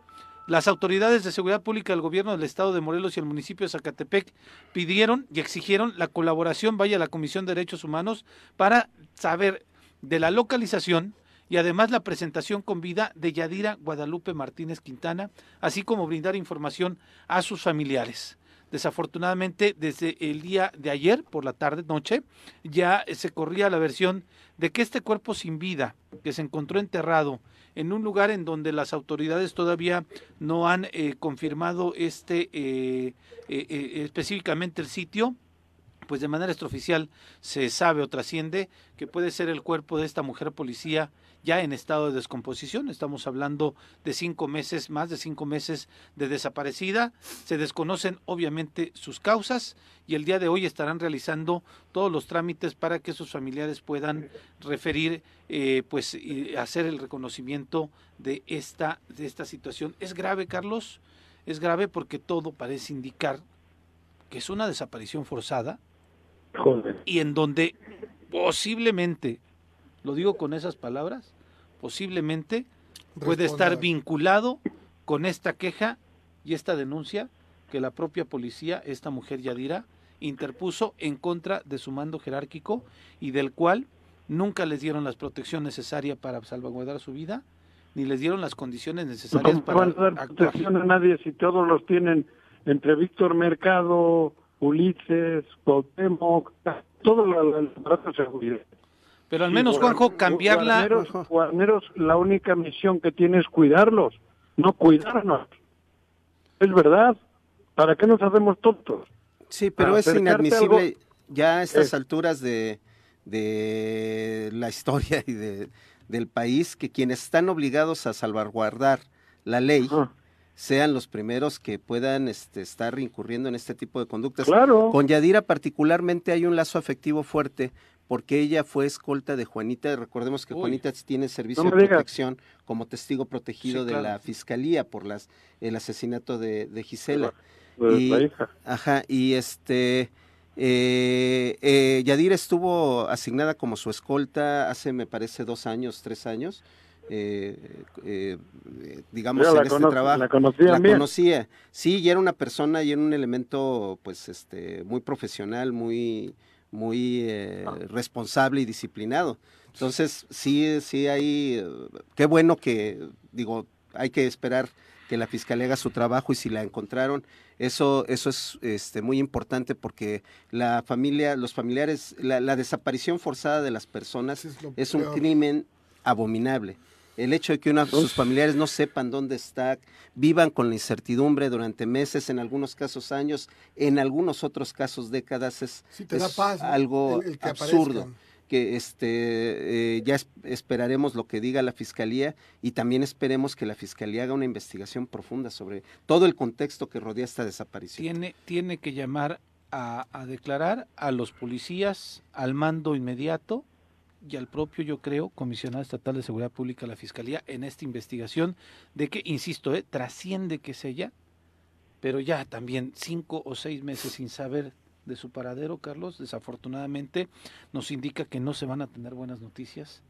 Las autoridades de seguridad pública del gobierno del estado de Morelos y el municipio de Zacatepec pidieron y exigieron la colaboración, vaya a la Comisión de Derechos Humanos, para saber de la localización y además la presentación con vida de Yadira Guadalupe Martínez Quintana, así como brindar información a sus familiares. Desafortunadamente, desde el día de ayer, por la tarde, noche, ya se corría la versión de que este cuerpo sin vida, que se encontró enterrado en un lugar en donde las autoridades todavía no han eh, confirmado este eh, eh, específicamente el sitio, pues de manera extraoficial se sabe o trasciende que puede ser el cuerpo de esta mujer policía ya en estado de descomposición. Estamos hablando de cinco meses, más de cinco meses de desaparecida. Se desconocen obviamente sus causas y el día de hoy estarán realizando todos los trámites para que sus familiares puedan referir, eh, pues y hacer el reconocimiento de esta, de esta situación. Es grave, Carlos, es grave porque todo parece indicar que es una desaparición forzada, Joder. y en donde posiblemente, lo digo con esas palabras, posiblemente puede estar vinculado con esta queja y esta denuncia que la propia policía, esta mujer Yadira, interpuso en contra de su mando jerárquico y del cual nunca les dieron la protección necesaria para salvaguardar su vida, ni les dieron las condiciones necesarias ¿Cómo van a para dar actuar. protección a nadie si todos los tienen entre Víctor Mercado, Ulises, Cuauhtémoc, todo el aparato de seguridad. Pero al menos, Juanjo, cambiarla... Guarneros, guarneros, la única misión que tiene es cuidarlos, no cuidarnos. Es verdad. ¿Para qué nos hacemos tontos? Sí, pero Para es inadmisible algo- ya a estas alturas de, de la historia y de, del país que quienes están obligados a salvaguardar la ley. Sean los primeros que puedan este, estar incurriendo en este tipo de conductas. Claro. Con Yadira particularmente hay un lazo afectivo fuerte porque ella fue escolta de Juanita. Recordemos que Uy. Juanita tiene servicio No de protección como testigo protegido Sí, de claro. la fiscalía por las, el asesinato de, de Gisela. Pues, Y- la hija. Ajá, y este, eh, eh, Yadira estuvo asignada como su escolta hace, me parece, dos años, tres años, eh, eh, digamos, en la, este trabajo. la conocían La bien. conocía, sí, y era una persona y era un elemento, pues, este, muy profesional, muy, muy eh, Ah. responsable y disciplinado. Entonces, sí, sí hay, eh, qué bueno que, digo, hay que esperar que la fiscalía haga su trabajo y si la encontraron, eso, eso es este, muy importante porque la familia, los familiares, la, la desaparición forzada de las personas es un crimen abominable. El hecho de que una, sus familiares no sepan dónde está, vivan con la incertidumbre durante meses, en algunos casos años, en algunos otros casos décadas, es, Sí, te da es algo El- el que absurdo aparezcan. que este eh, ya es- esperaremos lo que diga la fiscalía y también esperemos que la fiscalía haga una investigación profunda sobre todo el contexto que rodea esta desaparición. Tiene, tiene que llamar a, a declarar a los policías, al mando inmediato y al propio, yo creo, comisionado estatal de seguridad pública, la fiscalía, en esta investigación de que, insisto, eh, trasciende que es ella, pero ya también cinco o seis meses sin saber de su paradero, Carlos, desafortunadamente nos indica que no se van a tener buenas noticias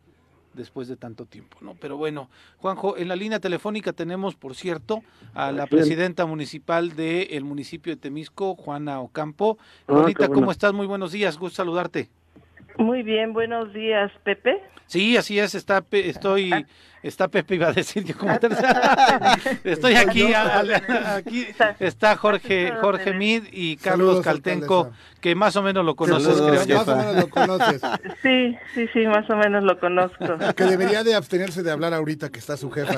después de tanto tiempo, ¿no? Pero bueno, Juanjo, en la línea telefónica tenemos, por cierto, a la presidenta municipal del municipio de Temisco, Juana Ocampo. Ah, Juanita, bueno. ¿cómo estás? Muy buenos días, gusto saludarte. Muy bien, buenos días, Pepe. Sí, así es, está estoy, Ah. Está Pepe, iba a decir yo como Estoy aquí, a- a- aquí está Jorge, Jorge Mid y Carlos Saludos, Caltenco, alcaldesa. que más o menos lo conoces, Saludos, creo yo. Más o menos lo conoces. Sí, sí, sí, más o menos lo conozco. Que debería de abstenerse de hablar ahorita que está su jefa.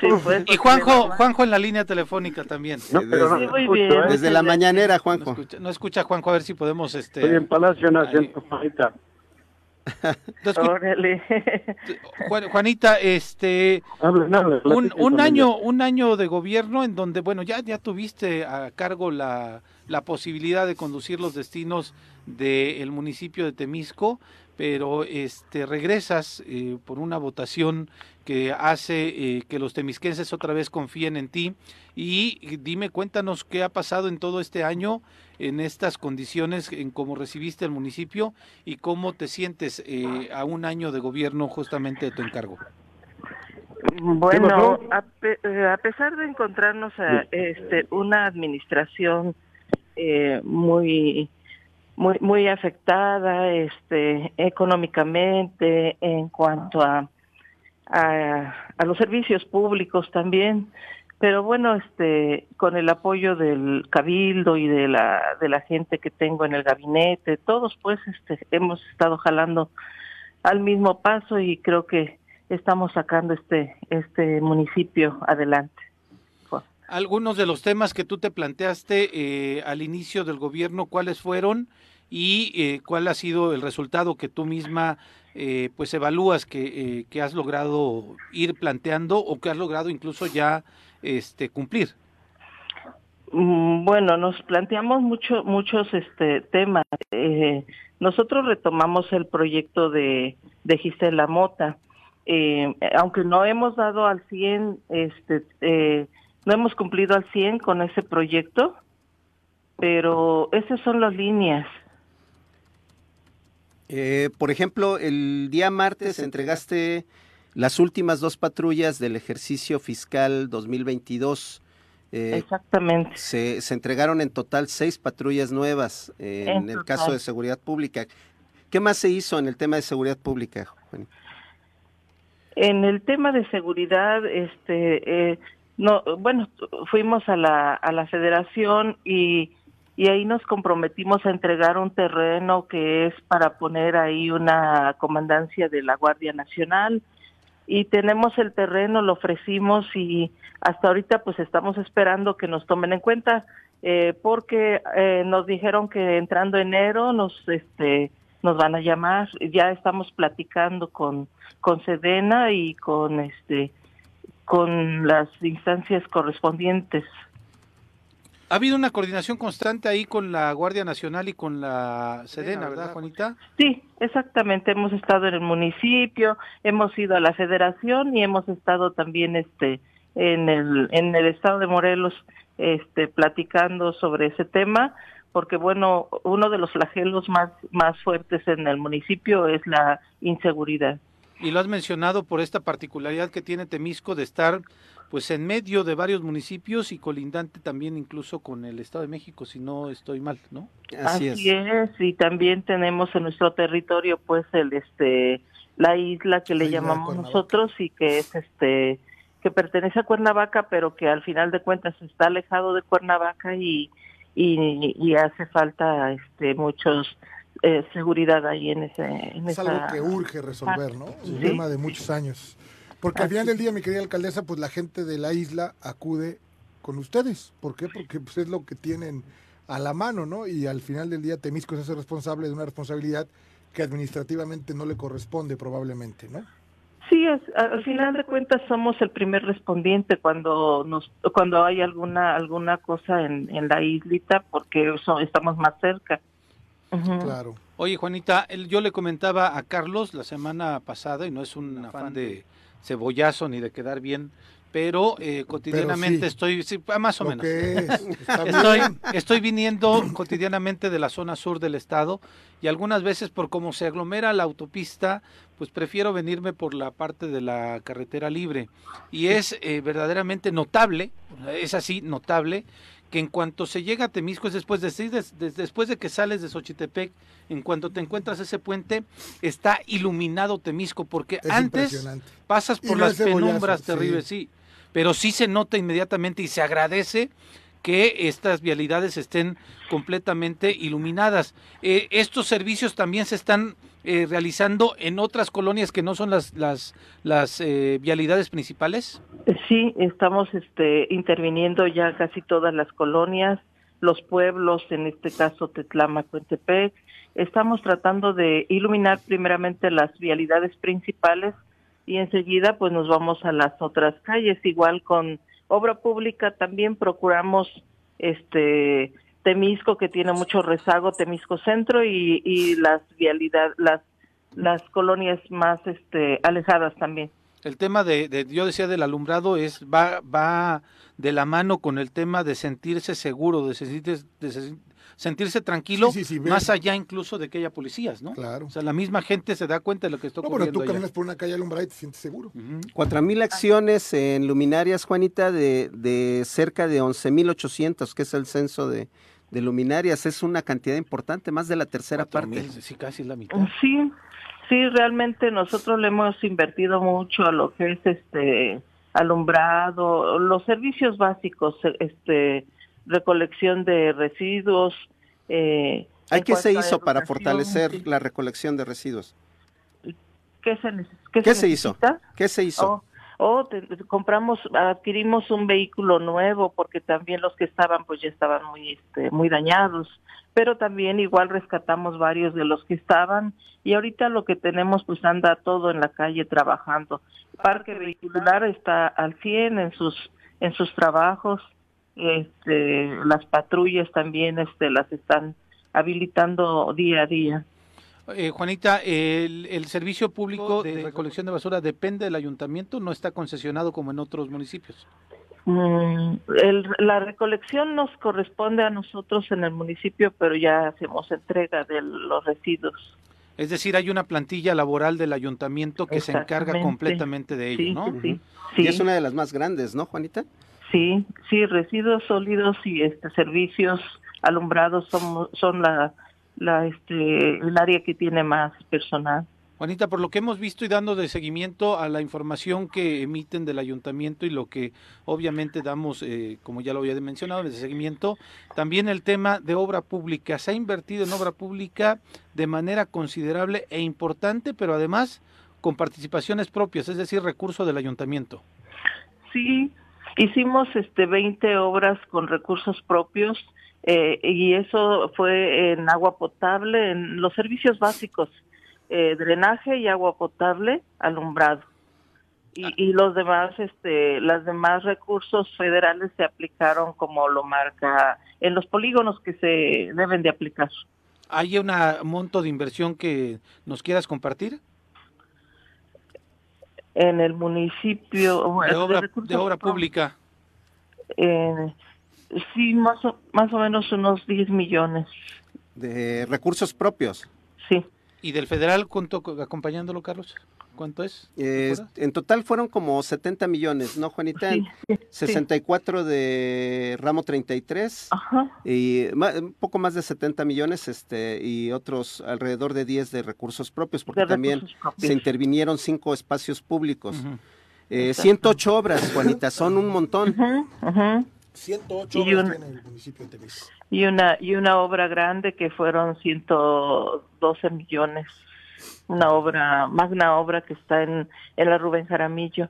Sí, pues, Y Juanjo, Juanjo en la línea telefónica también. No, pero no Sí, me muy escucho, bien. ¿eh? Desde la mañanera, No Juanjo. escucha, no escucha Juanjo, a ver si podemos este Estoy en Palacio Nacional, Ahí. Juanita. Órale. Este Hablen, hablen, un, año un año de gobierno en donde bueno ya ya tuviste a cargo la, la posibilidad de conducir los destinos del municipio de Temisco pero este regresas eh, por una votación que hace eh, que los temisquenses otra vez confíen en ti. Y dime cuéntanos qué ha pasado en todo este año en estas condiciones en cómo recibiste el municipio y cómo te sientes eh, a un año de gobierno justamente de tu encargo. Bueno, a, pe- eh, a pesar de encontrarnos a, este, una administración eh, muy muy muy afectada este económicamente en cuanto a, a a los servicios públicos también. Pero bueno este con el apoyo del cabildo y de la de la gente que tengo en el gabinete todos pues este hemos estado jalando al mismo paso y creo que estamos sacando este este municipio adelante Algunos de los temas que tú te planteaste eh, al inicio del gobierno, ¿cuáles fueron y eh, cuál ha sido el resultado que tú misma eh, pues evalúas que, eh, que has logrado ir planteando o que has logrado incluso ya este cumplir? Mm, Bueno, nos planteamos mucho, muchos este, temas. Eh, nosotros retomamos el proyecto de, de Gisela Mota. Eh, aunque no hemos dado al 100, este, no hemos cumplido al 100 con ese proyecto, pero esas son las líneas. Eh, por ejemplo, el día martes entregaste las últimas dos patrullas del ejercicio fiscal 2022. Eh, Exactamente. se, se entregaron en total seis patrullas nuevas eh, en, En el caso de seguridad pública. ¿Qué más se hizo en el tema de seguridad pública, Juan? En el tema de seguridad, este, eh, no, bueno, fuimos a la, a la federación y y ahí nos comprometimos a entregar un terreno que es para poner ahí una comandancia de la Guardia Nacional. Y tenemos el terreno, lo ofrecimos y hasta ahorita pues estamos esperando que nos tomen en cuenta eh, porque eh, nos dijeron que entrando enero nos este nos van a llamar, ya estamos platicando con con Sedena y con este con las instancias correspondientes. Ha habido una coordinación constante ahí con la Guardia Nacional y con la Sedena, ¿verdad, Juanita? Sí, exactamente. Hemos estado en el municipio, hemos ido a la Federación y hemos estado también este en el en el estado de Morelos este platicando sobre ese tema porque bueno, uno de los flagelos más más fuertes en el municipio es la inseguridad. Y lo has mencionado por esta particularidad que tiene Temisco de estar pues en medio de varios municipios y colindante también incluso con el Estado de México, si no estoy mal, ¿no? Así, es. y también tenemos en nuestro territorio pues el este la isla que le llamamos nosotros y que es este que pertenece a Cuernavaca, pero que al final de cuentas está alejado de Cuernavaca y y, hace falta este muchos eh, seguridad ahí en ese en es algo que urge resolver, ¿no? Un tema de muchos años. Porque al final del día, mi querida alcaldesa, pues la gente de la isla acude con ustedes. ¿Por qué? Porque pues, es lo que tienen a la mano, ¿no? Y al final del día Temisco se hace responsable de una responsabilidad que administrativamente no le corresponde probablemente, ¿no? Sí, al final de cuentas somos el primer respondiente cuando nos cuando hay alguna alguna cosa en, en la islita porque estamos más cerca. Claro. Oye, Juanita, yo le comentaba a Carlos la semana pasada y no es un afán de cebollazo ni de quedar bien, pero eh, cotidianamente estoy, ah, más o menos, estoy, estoy viniendo cotidianamente de la zona sur del estado y algunas veces por cómo se aglomera la autopista, pues prefiero venirme por la parte de la carretera libre. Y es eh, verdaderamente notable, es así, notable, que en cuanto se llega a Temisco, es después de, después de que sales de Xochitepec, en cuanto te encuentras ese puente, está iluminado Temisco, porque antes pasas por las penumbras terribles, sí. pero sí se nota inmediatamente y se agradece que estas vialidades estén completamente iluminadas. Eh, estos servicios también se están eh, realizando en otras colonias que no son las las las eh, vialidades principales. Sí, estamos este interviniendo ya casi todas las colonias, los pueblos, en este caso Tetlama, Cuentepec. Estamos tratando de iluminar primeramente las vialidades principales y enseguida pues nos vamos a las otras calles, igual con obra pública también procuramos este Temisco que tiene mucho rezago, Temisco Centro y, y las vialidad, las las colonias más este alejadas también. El tema de, yo decía del alumbrado es va va de la mano con el tema de sentirse seguro, de sentirse, de sentirse tranquilo, más allá incluso de que haya policías, ¿no? Claro. O sea, la misma gente se da cuenta de lo que está ocurriendo. No, bueno, tú caminas por una calle alumbrada y te sientes seguro. Cuatro mil acciones en luminarias, Juanita, de, de cerca de 11.800, que es el censo de, de luminarias. Es una cantidad importante, más de la tercera parte. sí, casi la mitad. Sí, sí, realmente nosotros le hemos invertido mucho a lo que es este alumbrado, los servicios básicos, este recolección de residuos. Eh, ¿Qué se hizo para fortalecer la recolección de residuos? ¿Qué se, qué se, hizo? ¿Qué se hizo? Oh, compramos, adquirimos un vehículo nuevo porque también los que estaban pues ya estaban muy, este, muy dañados, pero también igual rescatamos varios de los que estaban y ahorita lo que tenemos pues anda todo en la calle trabajando. El parque vehicular está al 100 en sus en sus trabajos este, las patrullas también este, las están habilitando día a día. Eh, Juanita, el, servicio público de recolección de basura depende del ayuntamiento, no está concesionado como en otros municipios. Mm, la recolección nos corresponde a nosotros en el municipio, pero ya hacemos entrega de los residuos. Es decir, hay una plantilla laboral del ayuntamiento que se encarga completamente de ello, ¿no? Sí, Y es una de las más grandes, ¿no, Juanita? Sí, sí, residuos sólidos y este servicios alumbrados son, son la, la este, el área que tiene más personal. Juanita, por lo que hemos visto y dando de seguimiento a la información que emiten del ayuntamiento y lo que obviamente damos, eh, como ya lo había mencionado, de seguimiento, también el tema de obra pública. Se ha invertido en obra pública de manera considerable e importante, pero además con participaciones propias, es decir, recurso del ayuntamiento. Sí, hicimos este 20 obras con recursos propios eh, y eso fue en agua potable, en los servicios básicos eh, drenaje y agua potable, alumbrado. Y, y, los demás, este, las demás recursos federales se aplicaron como lo marca en los polígonos que se deben de aplicar. ¿Hay un monto de inversión que nos quieras compartir? En el municipio de obra, de, de obra pública. Eh, sí, más o, más o menos unos 10 millones. ¿De recursos propios? Sí. ¿Y del federal cuánto acompañándolo, Carlos? ¿Cuánto es? Eh, en total fueron como 70 millones, ¿no, Juanita? Sí, sí, 64 de ramo 33 Ajá. y un poco más de 70 millones este y otros alrededor de 10 de recursos propios, porque De también recursos propios. se intervinieron cinco espacios públicos. Ujú. Eh, Exacto. 108 obras, Juanita, son un montón. Ujú, ujú. 108 Y obras un- tiene el municipio de Temis. Y una y una obra grande que fueron 112 millones. Una obra, magna obra que está en, en la Rubén Jaramillo.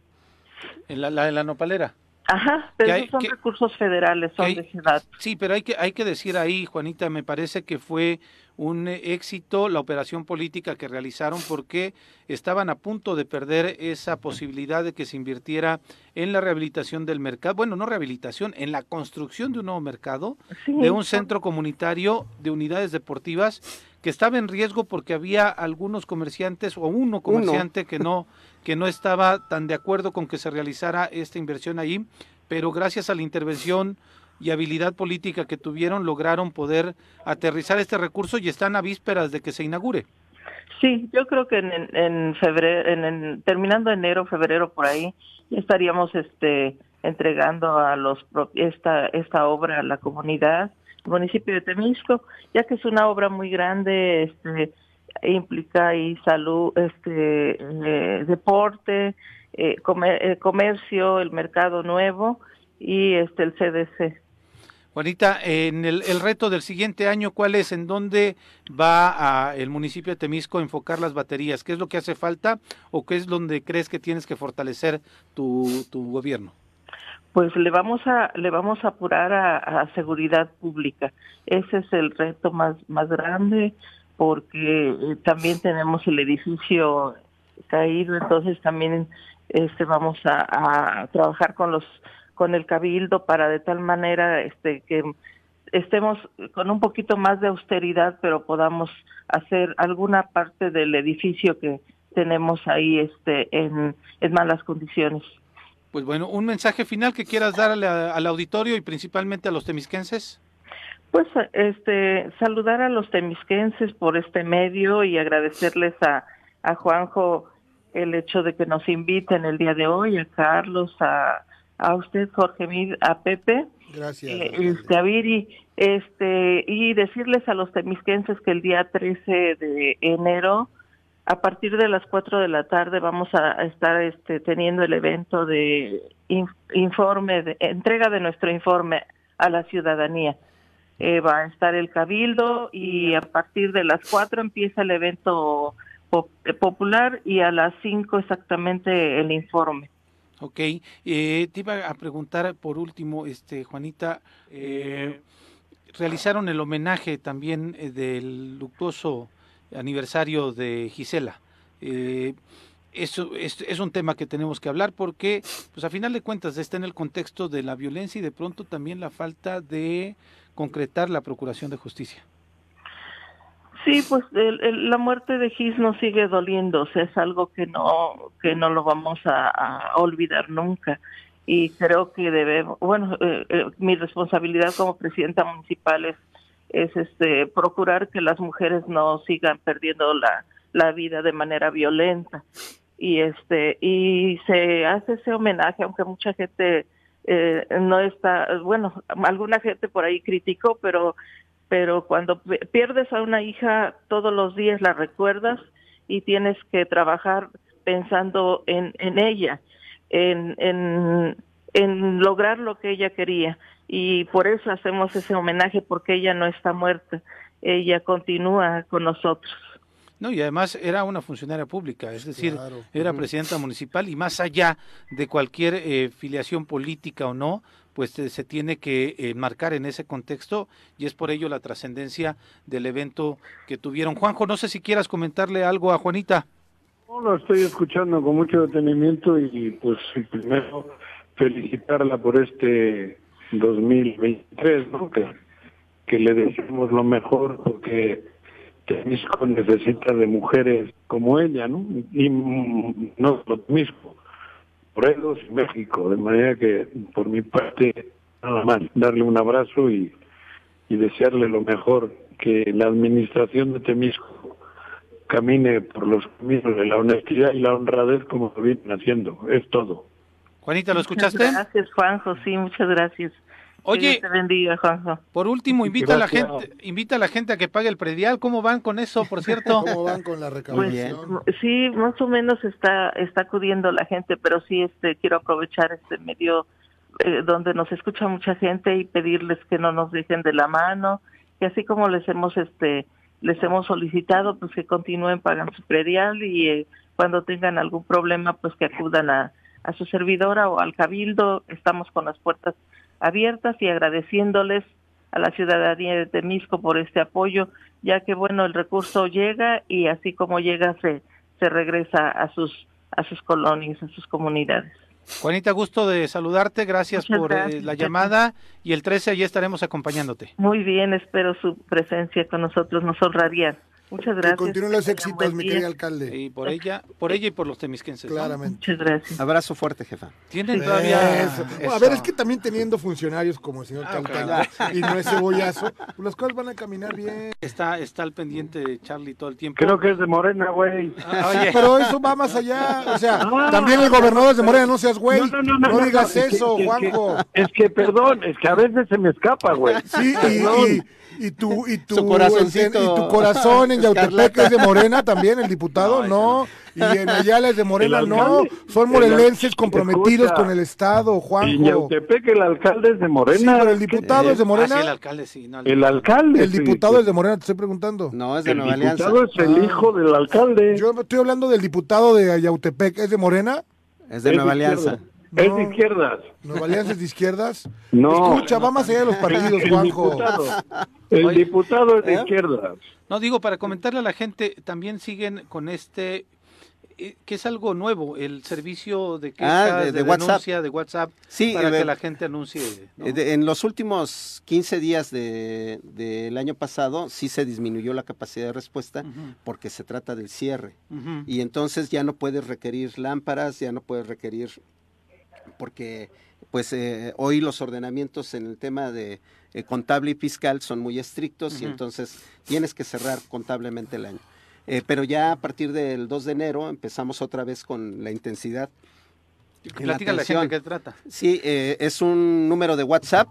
En la, la, en la nopalera. Ajá, pero hay- esos son que- recursos federales, son hay- de ciudad. Sí, pero hay que, hay que decir ahí, Juanita, me parece que fue un éxito la operación política que realizaron porque estaban a punto de perder esa posibilidad de que se invirtiera en la rehabilitación del mercado, bueno, no rehabilitación, en la construcción de un nuevo mercado, Sí, de un centro comunitario de unidades deportivas que estaba en riesgo porque había algunos comerciantes o uno comerciante que no que no estaba tan de acuerdo con que se realizara esta inversión allí, pero gracias a la intervención y habilidad política que tuvieron lograron poder aterrizar este recurso y están a vísperas de que se inaugure. Sí, yo creo que en, en, en febrero, en, en- terminando enero, febrero por ahí, ya estaríamos este entregando a los pro- esta esta obra a la comunidad, municipio de Temisco, ya que es una obra muy grande, este implica ahí salud, este eh, deporte, eh, comer- eh, comercio, el mercado nuevo y este el CDC. Juanita, en el, el reto del siguiente año, ¿cuál es? ¿En dónde va a el municipio de Temisco a enfocar las baterías? ¿Qué es lo que hace falta o qué es donde crees que tienes que fortalecer tu gobierno? Pues le vamos a le vamos a apurar a, seguridad pública. Ese es el reto más más grande porque eh, también tenemos el edificio caído, entonces también este vamos a, a trabajar con los con el cabildo para de tal manera este que estemos con un poquito más de austeridad, pero podamos hacer alguna parte del edificio que tenemos ahí este en, en malas condiciones. Pues bueno, un mensaje final que quieras darle a- al auditorio y principalmente a los temisquenses. Pues este saludar a los temisquenses por este medio y agradecerles a, a Juanjo el hecho de que nos inviten el día de hoy, a Carlos, a, a usted Jorge Mid, a Pepe, Gracias. eh, alcalde. este, a Viri, este y decirles a los temisquenses que el día 13 de enero a partir de las 4 de la tarde vamos a estar este, teniendo el evento de in- informe, de entrega de nuestro informe a la ciudadanía. Eh, va a estar el cabildo y a partir de las 4 empieza el evento po- eh, popular y a las 5 exactamente el informe. Ok, eh, te iba a preguntar por último, este Juanita, eh, realizaron el homenaje también eh, del luctuoso aniversario de Gisela. Eh, eso es, es un tema que tenemos que hablar porque, pues a final de cuentas, está en el contexto de la violencia y de pronto también la falta de concretar la procuración de justicia. Sí, pues el- la muerte de Gis nos sigue doliendo, es algo que no que no lo vamos a, a olvidar nunca y creo que debemos, bueno, eh, eh, mi responsabilidad como presidenta municipal es, es este procurar que las mujeres no sigan perdiendo la, la vida de manera violenta y este y se hace ese homenaje aunque mucha gente eh, no está bueno alguna gente por ahí criticó pero pero cuando pierdes a una hija todos los días la recuerdas y tienes que trabajar pensando en, en ella, en, en lograr lo que ella quería. Y por eso hacemos ese homenaje, porque ella no está muerta, ella continúa con nosotros. No, y además era una funcionaria pública, es decir, Claro. era presidenta municipal y más allá de cualquier eh, filiación política o no, pues eh, se tiene que eh, marcar en ese contexto y es por ello la trascendencia del evento que tuvieron. Juanjo, no sé si quieras comentarle algo a Juanita. No, lo estoy escuchando con mucho detenimiento y pues primero felicitarla por este 2023, ¿no? Que, que le deseamos lo mejor porque Temisco necesita de mujeres como ella, ¿no? Y no lo Temisco, Morelos y México, de manera que por mi parte nada más darle un abrazo y, y desearle lo mejor, que la administración de Temisco camine por los caminos de la honestidad y la honradez como lo vienen haciendo. Es todo. Juanita, ¿lo escuchaste? Muchas gracias, Juanjo. Sí, muchas gracias. Que Oye, Dios te bendiga, Juanjo. por último, invita a la gente, invita a la gente a que pague el predial. ¿Cómo van con eso, por cierto? ¿Cómo van con la Pues recaudación? sí, más o menos está está acudiendo la gente, pero sí este quiero aprovechar este medio eh, donde nos escucha mucha gente y pedirles que no nos dejen de la mano, que así como les hemos este les hemos solicitado pues que continúen pagando su predial y eh, cuando tengan algún problema pues que acudan a, a su servidora o al cabildo, estamos con las puertas abiertas y agradeciéndoles a la ciudadanía de Temisco por este apoyo, ya que bueno, el recurso llega y así como llega se se regresa a sus a sus colonias, a sus comunidades. Juanita, gusto de saludarte. Gracias Muchas por eh, la llamada y el 13 allí estaremos acompañándote. Muy bien, espero su presencia con nosotros, nos honraría. Muchas Que gracias. continúen los éxitos, mi querido alcalde. Y por ella, por ella y por los temisquenses. ¿no? Claramente. Muchas gracias. Abrazo fuerte, jefa. Tienen todavía. Eso. Bueno, a ver, es que también teniendo funcionarios como el señor Ah, Calcaño y no es cebollazo, pues las cosas van a caminar bien. está, está al pendiente de Charlie todo el tiempo. Creo que es de Morena, güey. Ah, oye, Pero eso va más allá. O sea, Ah. también el gobernador es de Morena, no seas güey. No, no, no, no, digas no, es que- eso, que- Juanjo. Es que, perdón, es que a veces se me escapa, güey. Sí, Perdón. y, y, y tu, y tu, y tu corazón en Yautepec es de Morena también, el diputado, no. Y en Ayala es de Morena, El no. Son el morelenses comprometidos escucha. con el Estado, Y en. Yautepec el alcalde es de Sí, Morena. pero el diputado es de ah, sí, el Morena. alcalde sí. no, el- El alcalde. El sí. diputado es de Morena, te estoy preguntando. No, es de El Nueva Alianza. diputado es el Ah. hijo del alcalde. Yo estoy hablando del diputado de Yautepec, ¿es de Morena? Es de Es Nueva izquierda. Es de izquierdas. Nueva Alianza es de izquierdas. No. Escucha, va más allá de los partidos, El Juanjo. diputado. El Oye. diputado es de ¿Eh? izquierdas. No, digo, para comentarle a la gente, también siguen con este, eh, que es algo nuevo, el servicio de quejas, Ah, de- de, de WhatsApp. denuncia, de WhatsApp, Sí, para eh, que la gente anuncie. ¿no? Eh, de- en los últimos 15 días de- del año pasado sí se disminuyó la capacidad de respuesta porque se trata del cierre. Y entonces ya no puedes requerir lámparas, ya no puedes requerir, porque pues eh, hoy los ordenamientos en el tema de eh, contable y fiscal son muy estrictos y entonces tienes que cerrar contablemente el año. Eh, pero ya a partir del 2 de enero empezamos otra vez con la intensidad. en la Platica la atención. gente qué trata. Sí, es un número de WhatsApp,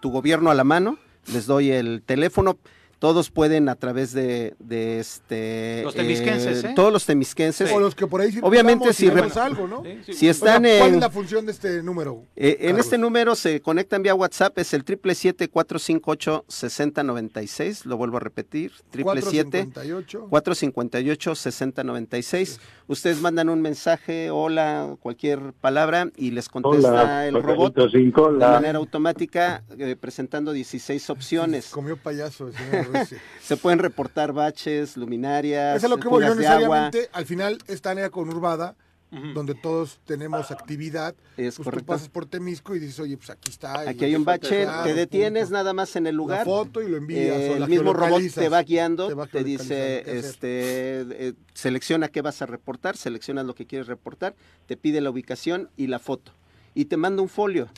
tu gobierno a la mano, les doy el teléfono, todos pueden a través de, de este... Los temisquenses, ¿eh? Todos los temisquenses. O los que por ahí Obviamente, si y algo, ¿no? Sí, sí. Si O están ¿Cuál en... es la función de este número? Eh, en este número se conectan vía WhatsApp, es el 777-458-6096, lo vuelvo a repetir, 777 458. 458-6096. Ustedes mandan un mensaje, hola, cualquier palabra, y les contesta Hola, el robot de manera automática, eh, presentando 16 opciones. Comió payaso el Se pueden reportar baches, luminarias, Eso es lo que voy yo necesariamente. Al final, esta área conurbada, donde todos tenemos actividad, Es pues correcto. tú pasas por Temisco y dices, oye, pues aquí está. Aquí hay un bache, te detienes punto. nada más en el La lugar. foto y lo envías. Eh, o la el mismo robot te va guiando, Te va te, dice, este, eh, selecciona qué vas a reportar, seleccionas lo que quieres reportar, te pide la ubicación y la foto y te manda un folio.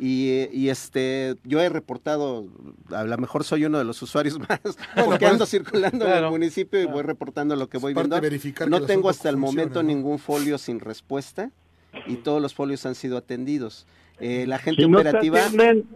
Y, eh, y, este, yo he reportado, a lo mejor soy uno de los usuarios más, porque pues, ando circulando en el municipio y voy reportando lo que Es voy viendo. No tengo hasta el momento ¿no? ningún folio sin respuesta y todos los folios han sido atendidos. Eh, la gente Si no te operativa... atienden,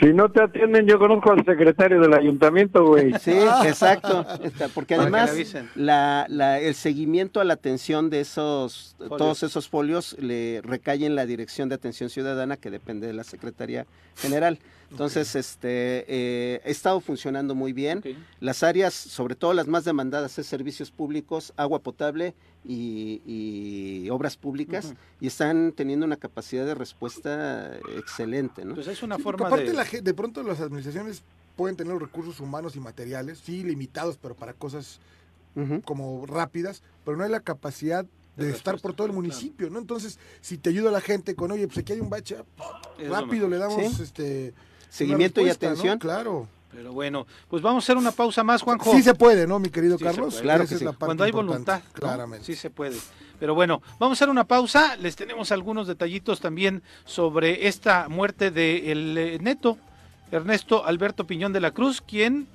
Si no te atienden, yo conozco al secretario del ayuntamiento, güey. Sí, exacto. Está, Porque además la, la- el seguimiento a la atención de esos Folios. todos esos folios le recae en la Dirección de Atención Ciudadana que depende de la Secretaría General. Entonces, este eh, ha estado funcionando muy bien. Las áreas, sobre todo las más demandadas, es servicios públicos, agua potable y, y obras públicas, y están teniendo una capacidad de respuesta excelente, ¿no? Pues es una Sí, forma aparte de... la de pronto las administraciones pueden tener los recursos humanos y materiales, sí, limitados, pero para cosas como rápidas, pero no hay la capacidad de, De estar por todo el claro. municipio, ¿no? Entonces, si te ayuda la gente con, oye, pues aquí hay un bache, rápido le damos Sí. este Seguimiento y atención. Claro. Pero bueno, pues vamos a hacer una pausa más, Juanjo. Sí se puede, ¿no, mi querido Sí Carlos? Claro que es sí. Cuando hay voluntad, ¿no? claramente. Sí se puede. Pero bueno, vamos a hacer una pausa. Les tenemos algunos detallitos también sobre esta muerte de el eh, neto, Ernesto Alberto Piñón de la Cruz, quien,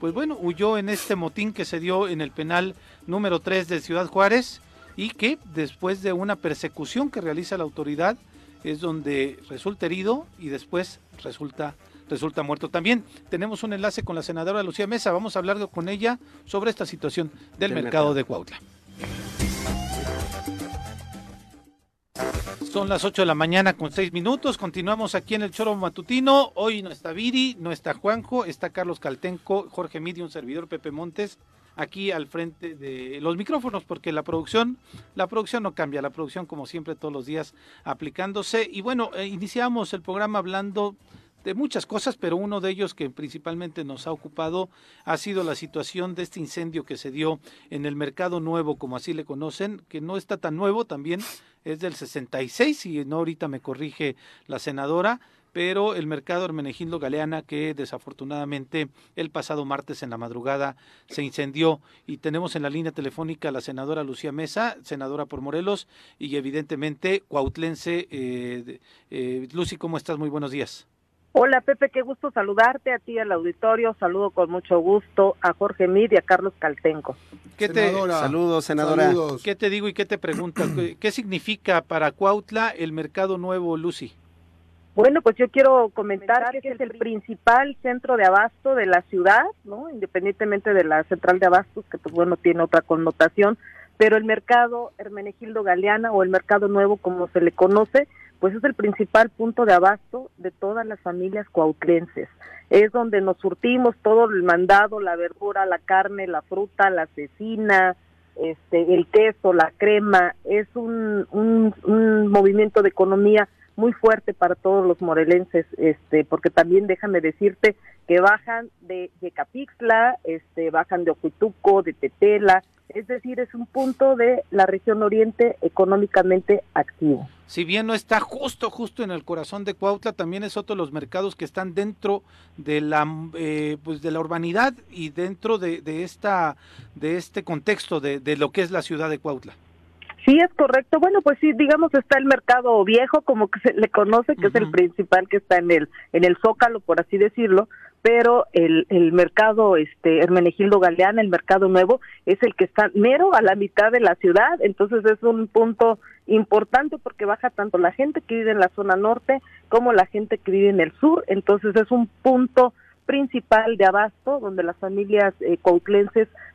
pues bueno, huyó en este motín que se dio en el penal número 3 de Ciudad Juárez y que después de una persecución que realiza la autoridad es donde resulta herido y después resulta resulta muerto. También tenemos un enlace con la senadora Lucía Mesa. Vamos a hablar con ella sobre esta situación del, Del mercado, mercado. de Cuautla. Son las 8 de la mañana con 6 minutos. Continuamos aquí en el Choro Matutino. Hoy no está Viri, no está Juanjo, está Carlos Caltenco, Jorge Midi, un servidor Pepe Montes, aquí al frente de los micrófonos, porque la producción, la producción no cambia, la producción como siempre todos los días aplicándose. Y bueno, eh, iniciamos el programa hablando de muchas cosas, pero uno de ellos que principalmente nos ha ocupado ha sido la situación de este incendio que se dio en el Mercado Nuevo, como así le conocen, que no está tan nuevo también, es del 66, y no ahorita me corrige la senadora, pero el mercado Hermenegildo Galeana que desafortunadamente el pasado martes en la madrugada se incendió y tenemos en la línea telefónica a la senadora Lucía Mesa, senadora por Morelos y evidentemente cuautlense. Eh, eh, Lucy, ¿cómo estás? Muy buenos días. Hola Pepe, qué gusto saludarte a ti al auditorio. Saludo con mucho gusto a Jorge Mid y a Carlos Caltenco. ¿Qué te, Senadora, Saludos, senadora. saludos. ¿Qué te digo y qué te pregunto? ¿Qué- ¿Qué significa para Cuautla el mercado nuevo, Lucy? Bueno, pues yo quiero comentar que es el principal centro de abasto de la ciudad, ¿no? Independientemente de la central de abastos, que pues bueno tiene otra connotación, pero el mercado Hermenegildo Galeana o el mercado nuevo como se le conoce, pues es el principal punto de abasto de todas las familias cuautlenses. Es donde nos surtimos todo el mandado, la verdura, la carne, la fruta, la cecina, este, el queso, la crema. Es un, un, un movimiento de economía muy fuerte para todos los morelenses, este, porque también déjame decirte que bajan de Yecapixtla, este, bajan de Ocuituco, de Tetela, es decir, es un punto de la región oriente económicamente activo. Si bien no está justo, justo en el corazón de Cuautla, también es otro de los mercados que están dentro de la, eh, pues de la urbanidad y dentro de, de esta, de este contexto de, de lo que es la ciudad de Cuautla. Sí, es correcto. Bueno, pues sí, digamos está el mercado viejo, como que se le conoce, que es el principal que está en el en el Zócalo, por así decirlo, pero el, el mercado este Hermenegildo Galeana, el mercado nuevo, es el que está mero a la mitad de la ciudad, entonces es un punto importante porque baja tanto la gente que vive en la zona norte como la gente que vive en el sur, entonces es un punto principal de abasto donde las familias eh,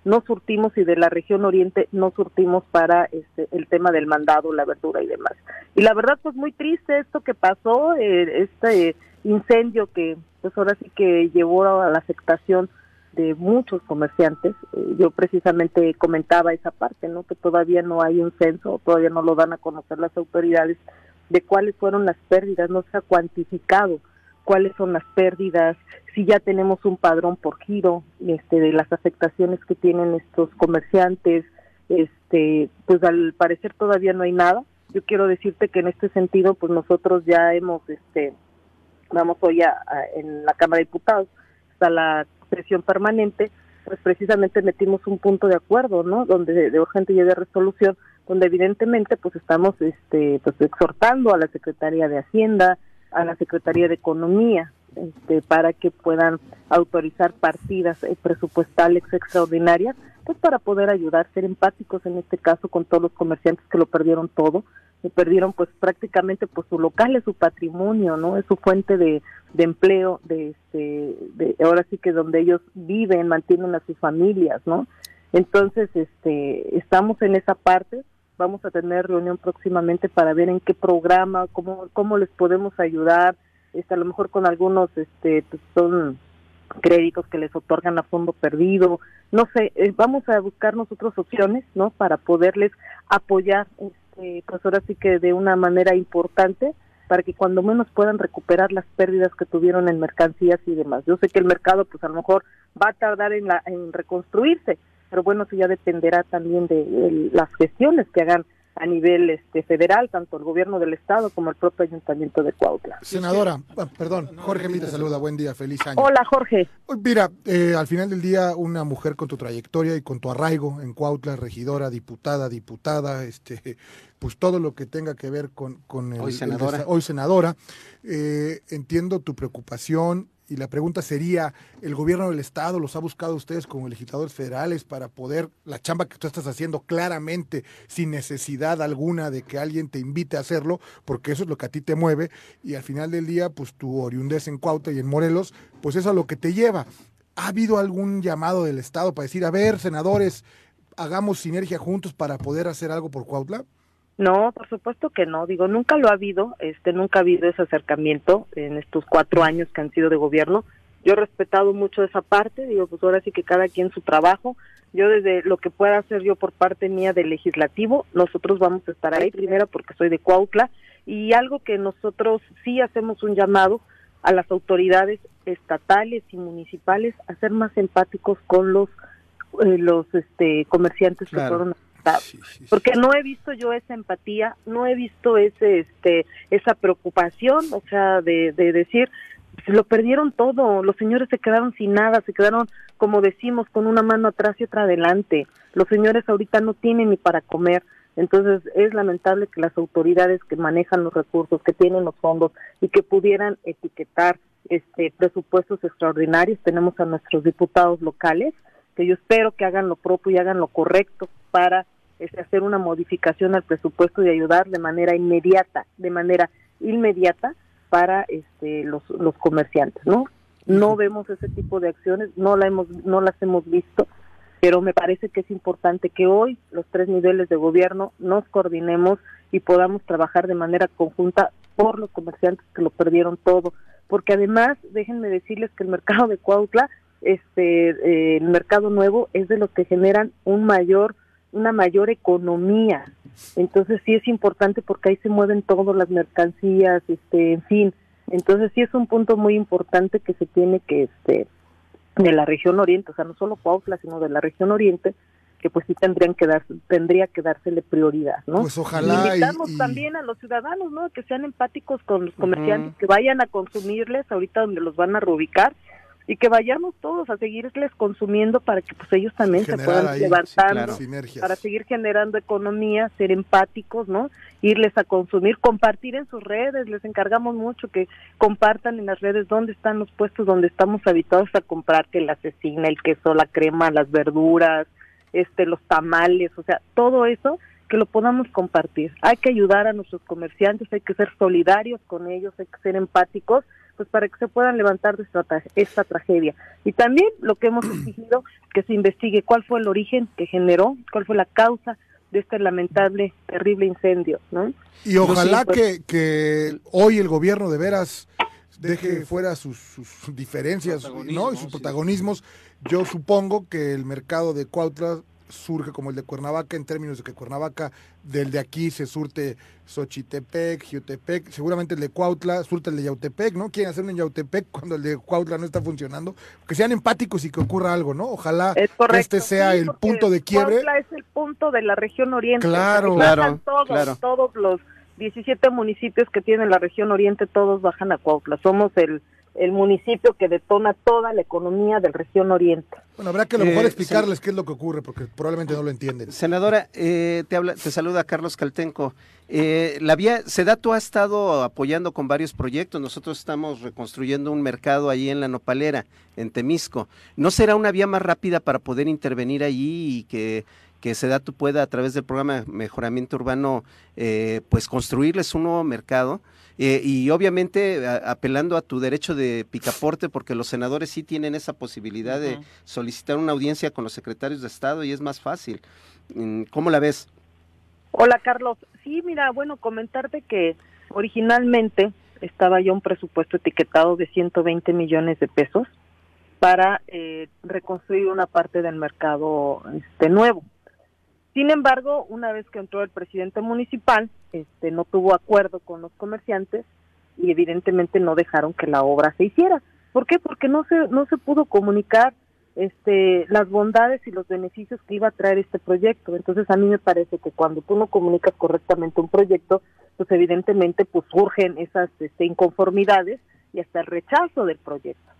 no surtimos y de la región oriente no surtimos para este, el tema del mandado, la verdura y demás. Y la verdad pues muy triste esto que pasó, eh, este incendio que pues ahora sí que llevó a la afectación de muchos comerciantes. Eh, yo precisamente comentaba esa parte, ¿no? Que todavía no hay un censo, todavía no lo dan a conocer las autoridades de cuáles fueron las pérdidas, no se ha cuantificado cuáles son las pérdidas, si ya tenemos un padrón por giro este, de las afectaciones que tienen estos comerciantes, este, pues al parecer todavía no hay nada. Yo quiero decirte que en este sentido, pues nosotros ya hemos, este, vamos hoy a, en la Cámara de Diputados, está la sesión permanente, pues precisamente metimos un punto de acuerdo, ¿no? Donde de, de urgente y de resolución, donde evidentemente pues estamos, este, pues exhortando a la Secretaría de Hacienda, a la Secretaría de Economía, este, para que puedan autorizar partidas eh, presupuestales extraordinarias, pues para poder ayudar, ser empáticos en este caso con todos los comerciantes que lo perdieron todo, y perdieron pues prácticamente pues su local es su patrimonio, ¿no? Es su fuente de, de empleo, de este, de, ahora sí que donde ellos viven, mantienen a sus familias, ¿no? Entonces, este, estamos en esa parte, vamos a tener reunión próximamente para ver en qué programa, cómo, cómo les podemos ayudar, este, a lo mejor con algunos, este, pues son créditos que les otorgan a fondo perdido, no sé, eh, vamos a buscar nosotros opciones, ¿no? Para poderles apoyar, este, pues ahora sí que de una manera importante, para que cuando menos puedan recuperar las pérdidas que tuvieron en mercancías y demás. Yo sé que el mercado, pues a lo mejor va a tardar en, la, en reconstruirse, pero bueno, eso ya dependerá también de las gestiones que hagan a nivel este, federal, tanto el gobierno del estado como el propio ayuntamiento de Cuautla. Senadora, ah, perdón, Jorge Mita saluda, buen día, feliz año. Hola Jorge. Mira, eh, al final del día una mujer con tu trayectoria y con tu arraigo en Cuautla, regidora, diputada, diputada, este, pues todo lo que tenga que ver con, con el, hoy senadora, hoy senadora eh, entiendo tu preocupación y la pregunta sería, ¿el gobierno del Estado los ha buscado ustedes como legisladores federales para poder, la chamba que tú estás haciendo claramente, sin necesidad alguna de que alguien te invite a hacerlo, porque eso es lo que a ti te mueve, y al final del día, pues tu oriundez en Cuautla y en Morelos, pues eso es a lo que te lleva. ¿Ha habido algún llamado del Estado para decir, a ver, senadores, hagamos sinergia juntos para poder hacer algo por Cuautla? No, por supuesto que no. Digo, nunca lo ha habido, este, nunca ha habido ese acercamiento en estos cuatro años que han sido de gobierno. Yo he respetado mucho esa parte. Digo, pues ahora sí que cada quien su trabajo. Yo desde lo que pueda hacer yo por parte mía del legislativo, nosotros vamos a estar ahí primero porque soy de Cuautla y algo que nosotros sí hacemos un llamado a las autoridades estatales y municipales a ser más empáticos con los eh, los este comerciantes que fueron porque no he visto yo esa empatía, no he visto ese, este, esa preocupación, o sea, de, de decir, lo perdieron todo, los señores se quedaron sin nada, se quedaron, como decimos, con una mano atrás y otra adelante. Los señores ahorita no tienen ni para comer. Entonces es lamentable que las autoridades que manejan los recursos, que tienen los fondos y que pudieran etiquetar este presupuestos extraordinarios, tenemos a nuestros diputados locales, que yo espero que hagan lo propio y hagan lo correcto para este, hacer una modificación al presupuesto y ayudar de manera inmediata, de manera inmediata para este, los, los comerciantes, ¿no? No vemos ese tipo de acciones, no la hemos, no las hemos visto, pero me parece que es importante que hoy los tres niveles de gobierno nos coordinemos y podamos trabajar de manera conjunta por los comerciantes que lo perdieron todo, porque además déjenme decirles que el mercado de Cuautla, este, eh, el mercado nuevo es de los que generan un mayor una mayor economía. Entonces sí es importante porque ahí se mueven todas las mercancías, este, en fin. Entonces sí es un punto muy importante que se tiene que, este, de la región oriente, o sea, no solo Cuautla, sino de la región oriente, que pues sí tendrían que dar, tendría que dársele prioridad, ¿no? Pues ojalá. invitamos también a los ciudadanos, ¿no? Que sean empáticos con los comerciantes, que vayan a consumirles ahorita donde los van a reubicar y que vayamos todos a seguirles consumiendo para que pues ellos también se puedan levantando, para seguir generando economía, ser empáticos, ¿no? Irles a consumir, compartir en sus redes, les encargamos mucho que compartan en las redes dónde están los puestos donde estamos habituados a comprar que la cecina, el queso, la crema, las verduras, este los tamales, o sea, todo eso que lo podamos compartir. Hay que ayudar a nuestros comerciantes, hay que ser solidarios con ellos, hay que ser empáticos pues para que se puedan levantar de esta, esta tragedia. Y también lo que hemos exigido, que se investigue cuál fue el origen que generó, cuál fue la causa de este lamentable, terrible incendio, ¿no? Y ojalá que, que hoy el gobierno de veras deje fuera sus, sus diferencias ¿no? y sus protagonismos. Yo supongo que el mercado de Cuautla surge como el de Cuernavaca en términos de que Cuernavaca del de aquí se surte Xochitepec, Jiutepec, seguramente el de Cuautla surte el de Yautepec, ¿no? Quieren hacerlo en Yautepec cuando el de Cuautla no está funcionando, que sean empáticos y que ocurra algo, ¿no? Ojalá este sea el punto de quiebre. Cuautla es el punto de la región oriente. Claro, claro, todos, todos los 17 municipios que tiene la región oriente, todos bajan a Cuautla. Somos el el municipio que detona toda la economía del región oriente. Bueno, habrá que a lo mejor eh, explicarles qué es lo que ocurre, porque probablemente no lo entienden. Senadora, eh, te, habla, te saluda Carlos Caltenco. Eh, la vía, Sedato ha estado apoyando con varios proyectos. Nosotros estamos reconstruyendo un mercado ahí en la Nopalera, en Temisco. ¿No será una vía más rápida para poder intervenir allí y que que Sedatu pueda a través del programa de mejoramiento urbano eh, pues construirles un nuevo mercado eh, y obviamente apelando a tu derecho de picaporte porque los senadores sí tienen esa posibilidad de solicitar una audiencia con los secretarios de Estado y es más fácil. Mm, ¿Cómo la ves? Hola Carlos, sí, mira, bueno, comentarte que originalmente estaba ya un presupuesto etiquetado de 120 millones de pesos para eh, reconstruir una parte del mercado este nuevo. Sin embargo, una vez que entró el presidente municipal, este no tuvo acuerdo con los comerciantes y evidentemente no dejaron que la obra se hiciera. ¿Por qué? Porque no se no se pudo comunicar este las bondades y los beneficios que iba a traer este proyecto. Entonces, a mí me parece que cuando tú no comunicas correctamente un proyecto, pues evidentemente pues surgen esas este, inconformidades y hasta el rechazo del proyecto.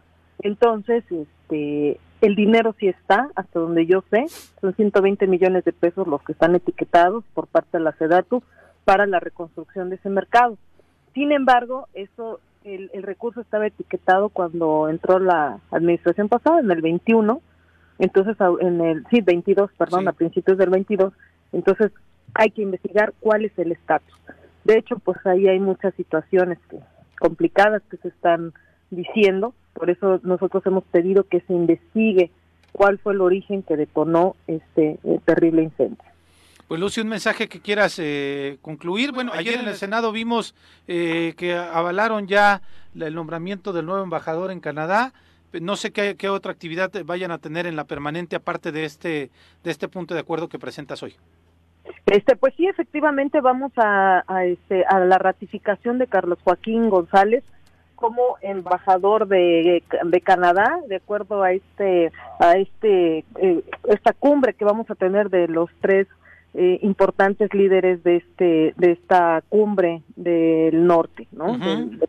Entonces, este, el dinero sí está, hasta donde yo sé, son 120 millones de pesos los que están etiquetados por parte de la SEDATU para la reconstrucción de ese mercado. Sin embargo, eso, el, el recurso estaba etiquetado cuando entró la administración pasada, en el 21, entonces en el, sí, 22, perdón, a principios del 22, entonces hay que investigar cuál es el estatus. De hecho, pues ahí hay muchas situaciones que, complicadas que se están diciendo, por eso nosotros hemos pedido que se investigue cuál fue el origen que detonó este eh, terrible incendio. Pues Lucy, un mensaje que quieras eh, concluir. Bueno, ayer en el Senado vimos eh, que avalaron ya el nombramiento del nuevo embajador en Canadá. No sé qué, qué, otra actividad vayan a tener en la permanente aparte de este de este punto de acuerdo que presentas hoy. Este, pues sí, efectivamente vamos a, a, este, a la ratificación de Carlos Joaquín González como embajador de, de Canadá, de acuerdo a este a este eh, esta cumbre que vamos a tener de los tres eh, importantes líderes de este de esta cumbre del norte, ¿no?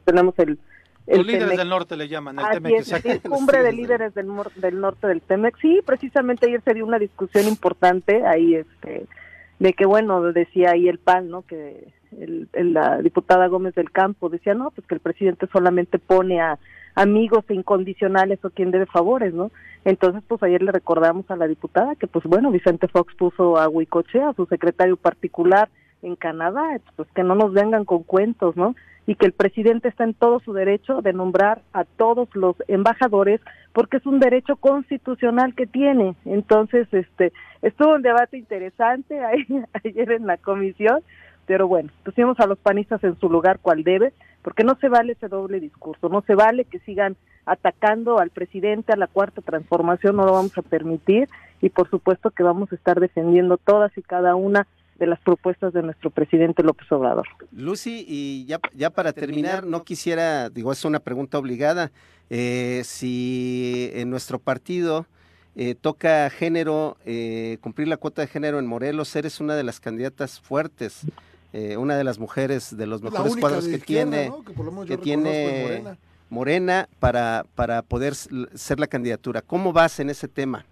tenemos el los líderes del norte le llaman, el Temex. Es, cumbre de líderes del, del norte del Temex. Sí, precisamente ayer se dio una discusión importante ahí, este, de que bueno, decía ahí el PAN, ¿no? Que el, la diputada Gómez del Campo decía, no, pues que el presidente solamente pone a amigos incondicionales o quien debe favores, ¿no? Entonces, pues ayer le recordamos a la diputada que, pues bueno, Vicente Fox puso a Huicoche, a su secretario particular en Canadá, pues que no nos vengan con cuentos, ¿no? y que el presidente está en todo su derecho de nombrar a todos los embajadores porque es un derecho constitucional que tiene. Entonces, este, estuvo un debate interesante ahí, ayer en la comisión, pero bueno, pusimos a los panistas en su lugar cual debe, porque no se vale ese doble discurso, no se vale que sigan atacando al presidente, a la cuarta transformación, no lo vamos a permitir y por supuesto que vamos a estar defendiendo todas y cada una de las propuestas de nuestro presidente López Obrador. Lucy, y ya, ya para terminar, no quisiera, digo, es una pregunta obligada, eh, si en nuestro partido eh, toca género, eh, cumplir la cuota de género en Morelos, eres una de las candidatas fuertes, una de las mujeres de los mejores cuadros que tiene, que, tiene Morena, Morena para, para poder ser la candidatura. ¿Cómo vas en ese tema?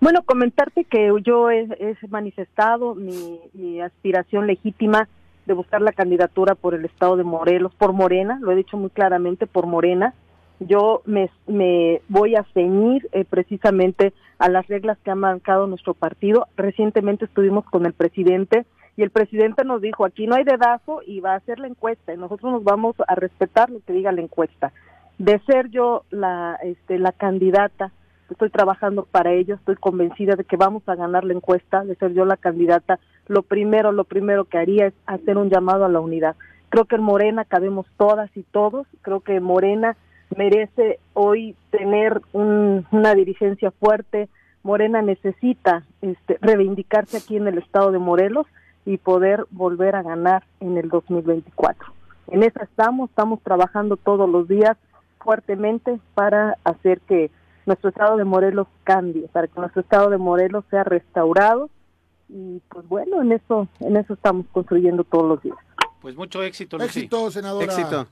Bueno, comentarte que yo he, manifestado mi, aspiración legítima de buscar la candidatura por el estado de Morelos, por Morena, lo he dicho muy claramente, por Morena. Yo me, voy a ceñir eh, precisamente a las reglas que ha marcado nuestro partido. Recientemente estuvimos con el presidente y el presidente nos dijo, aquí no hay dedazo y va a hacer la encuesta y nosotros nos vamos a respetar lo que diga la encuesta. De ser yo la, este, la candidata estoy trabajando para ello, estoy convencida de que vamos a ganar la encuesta, de ser yo la candidata, lo primero, lo primero que haría es hacer un llamado a la unidad. Creo que en Morena cabemos todas y todos, creo que Morena merece hoy tener una dirigencia fuerte, Morena necesita este, reivindicarse aquí en el estado de Morelos y poder volver a ganar en el 2024. En esa estamos, estamos trabajando todos los días fuertemente para hacer que nuestro estado de Morelos cambie, para que nuestro estado de Morelos sea restaurado y pues bueno, en eso en eso estamos construyendo todos los días. Pues mucho éxito, Lucy. Éxito, senadora. Éxito.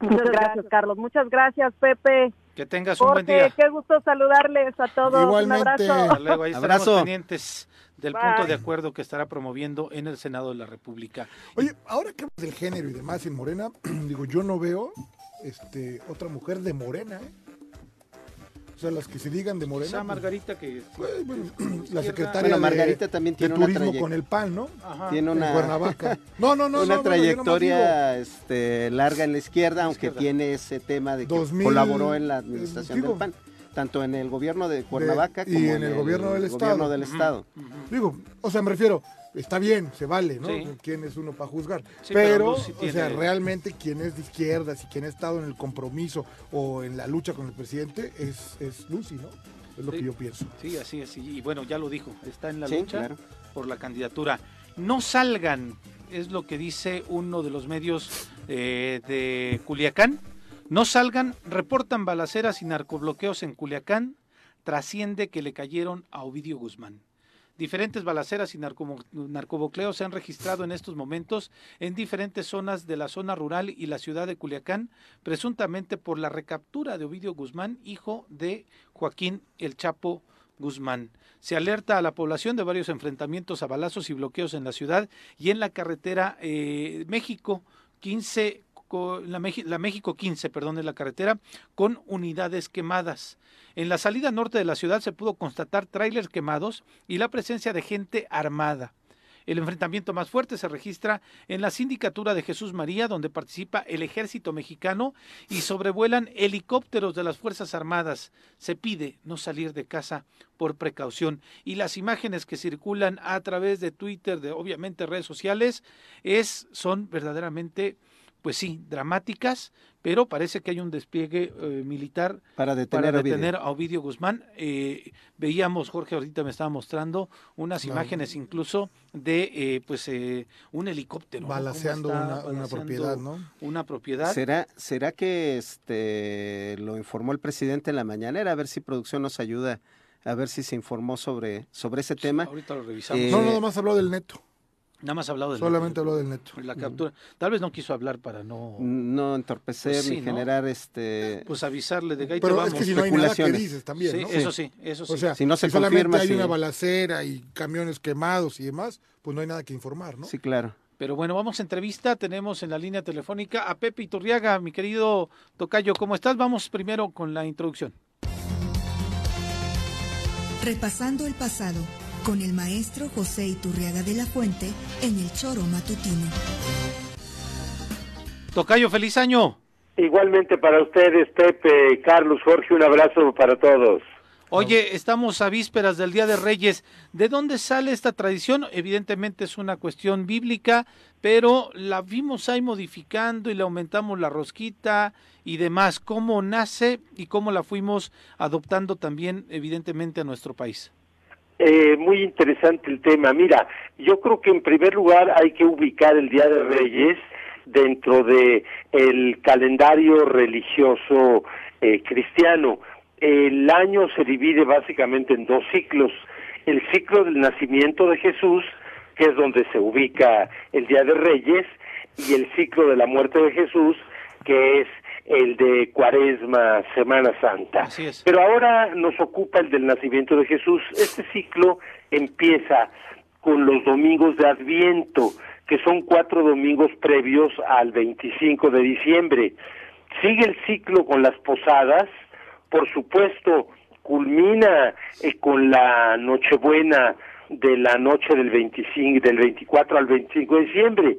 Muchas gracias, Carlos. Muchas gracias, Pepe. Que tengas un buen día. Qué gusto saludarles a todos. Igualmente. Un abrazo. luego, ahí abrazo. pendientes del punto de acuerdo que estará promoviendo en el Senado de la República. Oye, ahora que hablas del género y demás en Morena, digo, yo no veo este otra mujer de Morena, ¿eh? O sea, las que se digan de Morena. Esa pues, Margarita que... pues, bueno, la secretaria Bueno, de- Margarita también de tiene una turismo trayec- con el PAN, ¿no? Ajá. Tiene En una, Cuernavaca. No, no, no. una no, trayectoria este, larga en la izquierda, aunque izquierda. tiene ese tema de que 2000, colaboró en la eh, administración digo, del PAN, tanto en el gobierno de Cuernavaca y como en el gobierno del gobierno estado. del estado. digo, digo, o sea, me refiero, está bien, se vale, ¿no? Sí. ¿Quién es uno para juzgar? Sí, pero pero, Luz sí o sea, tiene- realmente quien es de izquierdas y quien ha estado en el compromiso o en la lucha con el presidente es, es Lucy, ¿no? Es lo Sí. que yo pienso. Sí, así es. Y bueno, ya lo dijo, está en la Sí, lucha claro. por la candidatura. No salgan, es lo que dice uno de los medios eh, de Culiacán. No salgan, reportan balaceras y narcobloqueos en Culiacán. Trasciende que le cayeron a Ovidio Guzmán. Diferentes balaceras y narco- narcobloqueos se han registrado en estos momentos en diferentes zonas de la zona rural y la ciudad de Culiacán, presuntamente por la recaptura de Ovidio Guzmán, hijo de Joaquín El Chapo Guzmán. Se alerta a la población de varios enfrentamientos a balazos y bloqueos en la ciudad y en la carretera eh, México 15 la, México 15, perdón, es la carretera, con unidades quemadas. En la salida norte de la ciudad se pudo constatar tráilers quemados y la presencia de gente armada. El enfrentamiento más fuerte se registra en la sindicatura de Jesús María, donde participa el ejército mexicano y sobrevuelan helicópteros de las Fuerzas Armadas. Se pide no salir de casa por precaución. Y las imágenes que circulan a través de Twitter, de obviamente redes sociales, es, son verdaderamente, pues sí, dramáticas, pero parece que hay un despliegue eh, militar Para detener, para a Ovidio. detener a Ovidio Guzmán. Eh, veíamos, Jorge ahorita me estaba mostrando unas No. imágenes incluso de eh, pues eh, un helicóptero. está una, propiedad, ¿no? Una propiedad. ¿Será, ¿Será que este lo informó el presidente en la mañanera? A ver si producción nos ayuda, a ver si se informó sobre, sobre ese tema. Ahorita lo revisamos. Eh, No, nada más habló del neto. Nada más ha hablado del Solamente habló del neto. la captura. Tal vez no quiso hablar para no No entorpecer Pues sí, ni ¿no? generar este... pues avisarle de que ahí te Pero vamos. es que si no hay nada que dices también, Sí, ¿no? eso sí, eso sí. O sea, Si no se solamente confirma, hay sí. una balacera y camiones quemados y demás, pues no hay nada que informar, ¿no? Sí, claro. Pero bueno, vamos a entrevista. Tenemos en la línea telefónica a Pepe Iturriaga, mi querido Tocayo. ¿Cómo estás? Vamos primero con la introducción. Repasando el pasado con el maestro José Iturriaga de la Fuente en el Choro Matutino. Tocayo, feliz año. Igualmente para ustedes, Pepe, Carlos, Jorge, un abrazo para todos. Oye, estamos a vísperas del Día de Reyes. ¿De dónde sale esta tradición? Evidentemente es una cuestión bíblica, pero la vimos ahí modificando y le aumentamos la rosquita y demás. ¿Cómo nace y cómo la fuimos adoptando también, evidentemente, a nuestro país? Eh, muy interesante el tema. Mira, yo creo que en primer lugar hay que ubicar el Día de Reyes dentro de el calendario religioso eh, cristiano. El año se divide básicamente en dos ciclos. El ciclo del nacimiento de Jesús, que es donde se ubica el Día de Reyes, y el ciclo de la muerte de Jesús, que es el de Cuaresma, Semana Santa. Así es. Pero ahora nos ocupa el del nacimiento de Jesús. Este ciclo empieza con los domingos de Adviento, que son cuatro domingos previos al 25 de diciembre. Sigue el ciclo con las posadas, por supuesto, culmina eh, con la Nochebuena de la noche del 25, del 24 al 25 de diciembre.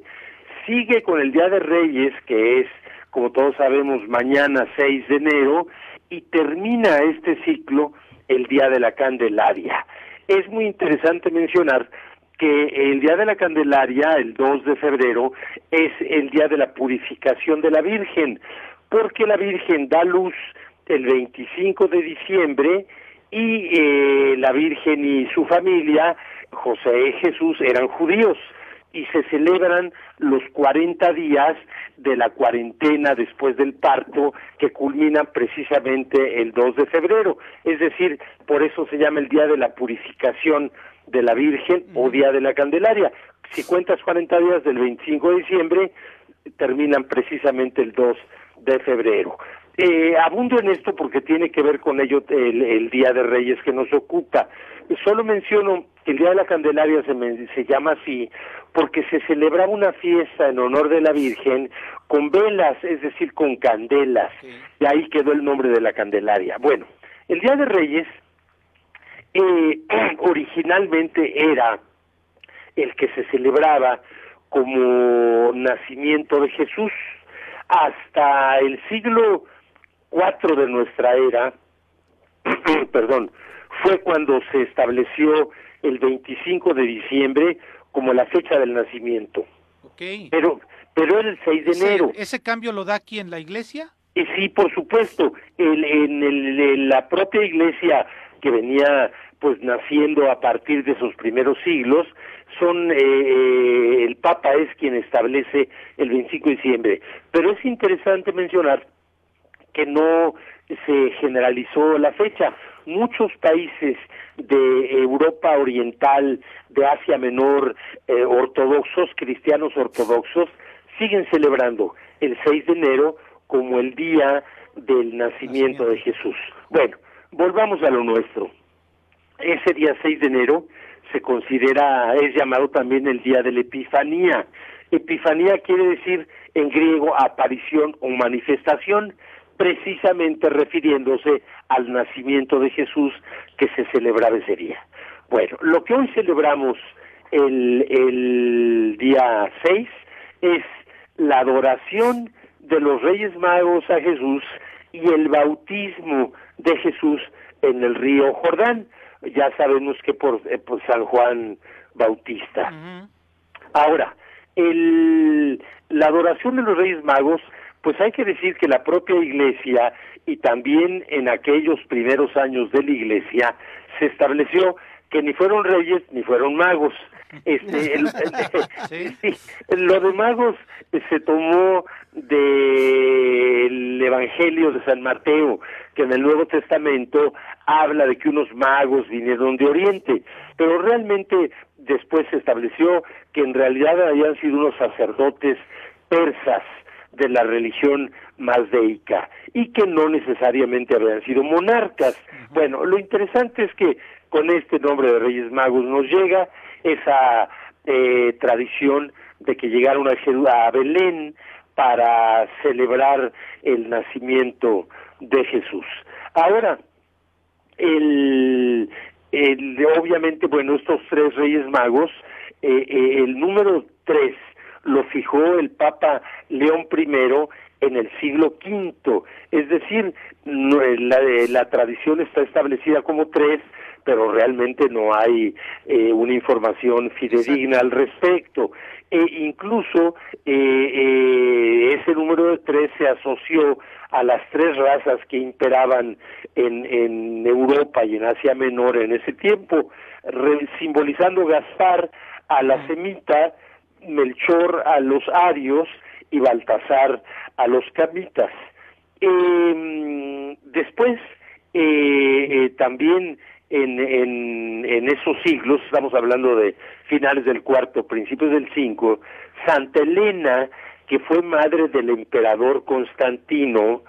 Sigue con el Día de Reyes, que es, como todos sabemos, mañana 6 de enero, y termina este ciclo el Día de la Candelaria. Es muy interesante mencionar que el Día de la Candelaria, el 2 de febrero, es el Día de la Purificación de la Virgen, porque la Virgen da luz el 25 de diciembre y eh, la Virgen y su familia, José y Jesús, eran judíos y se celebran los 40 días de la cuarentena después del parto que culminan precisamente el 2 de febrero. Es decir, por eso se llama el Día de la Purificación de la Virgen o Día de la Candelaria. Si cuentas 40 días del 25 de diciembre, terminan precisamente el 2 de febrero. Eh, abundo en esto porque tiene que ver con ello el, el Día de Reyes que nos ocupa. Solo menciono que el Día de la Candelaria se, me- se llama así porque se celebraba una fiesta en honor de la Virgen con velas, es decir, con candelas. De ahí quedó el nombre de la Candelaria. Bueno, El Día de Reyes eh, originalmente era el que se celebraba como nacimiento de Jesús hasta el siglo IV de nuestra era, perdón, fue cuando se estableció el 25 de diciembre como la fecha del nacimiento. Okay. Pero pero era el 6 de enero. ¿Ese cambio lo da aquí en la iglesia? Y sí, por supuesto, el, en, el, en la propia iglesia que venía pues naciendo a partir de esos primeros siglos, son eh, el Papa es quien establece el 25 de diciembre. Pero es interesante mencionar que no se generalizó la fecha. Muchos países de Europa Oriental, de Asia Menor, eh, ortodoxos, cristianos ortodoxos, siguen celebrando el 6 de enero como el día del nacimiento de Jesús. Bueno, volvamos a lo nuestro. Ese día 6 de enero se considera, es llamado también el día de la Epifanía. Epifanía quiere decir en griego aparición o manifestación, precisamente refiriéndose al nacimiento de Jesús que se celebraba ese día. Bueno, lo que hoy celebramos el, el día 6 es la adoración de los Reyes Magos a Jesús y el bautismo de Jesús en el río Jordán. Ya sabemos que por, eh, por San Juan Bautista. Ahora, el, la adoración de los Reyes Magos, pues hay que decir que la propia Iglesia y también en aquellos primeros años de la Iglesia se estableció que ni fueron reyes ni fueron magos. Este, el, lo de magos se tomó del Evangelio de San Mateo, que en el Nuevo Testamento habla de que unos magos vinieron de Oriente, pero realmente después se estableció que en realidad habían sido unos sacerdotes persas de la religión mazdeica y que no necesariamente habían sido monarcas. Bueno, lo interesante es que con este nombre de Reyes Magos nos llega esa eh, tradición de que llegaron a, a Belén para celebrar el nacimiento de Jesús. Ahora, el, el, obviamente, bueno, estos tres Reyes Magos, eh, eh, el número tres lo fijó el Papa León I en el siglo V, es decir, la, la tradición está establecida como tres, pero realmente no hay eh, una información fidedigna al respecto. E incluso eh, eh, ese número de tres se asoció a las tres razas que imperaban en, en Europa y en Asia Menor en ese tiempo, simbolizando Gaspar a la semita, Melchor a los arios y Baltasar a los camitas. Eh, después, eh, también en, en, en, esos siglos, estamos hablando de finales del cuarto, principios del cinco, Santa Elena, que fue madre del emperador Constantino,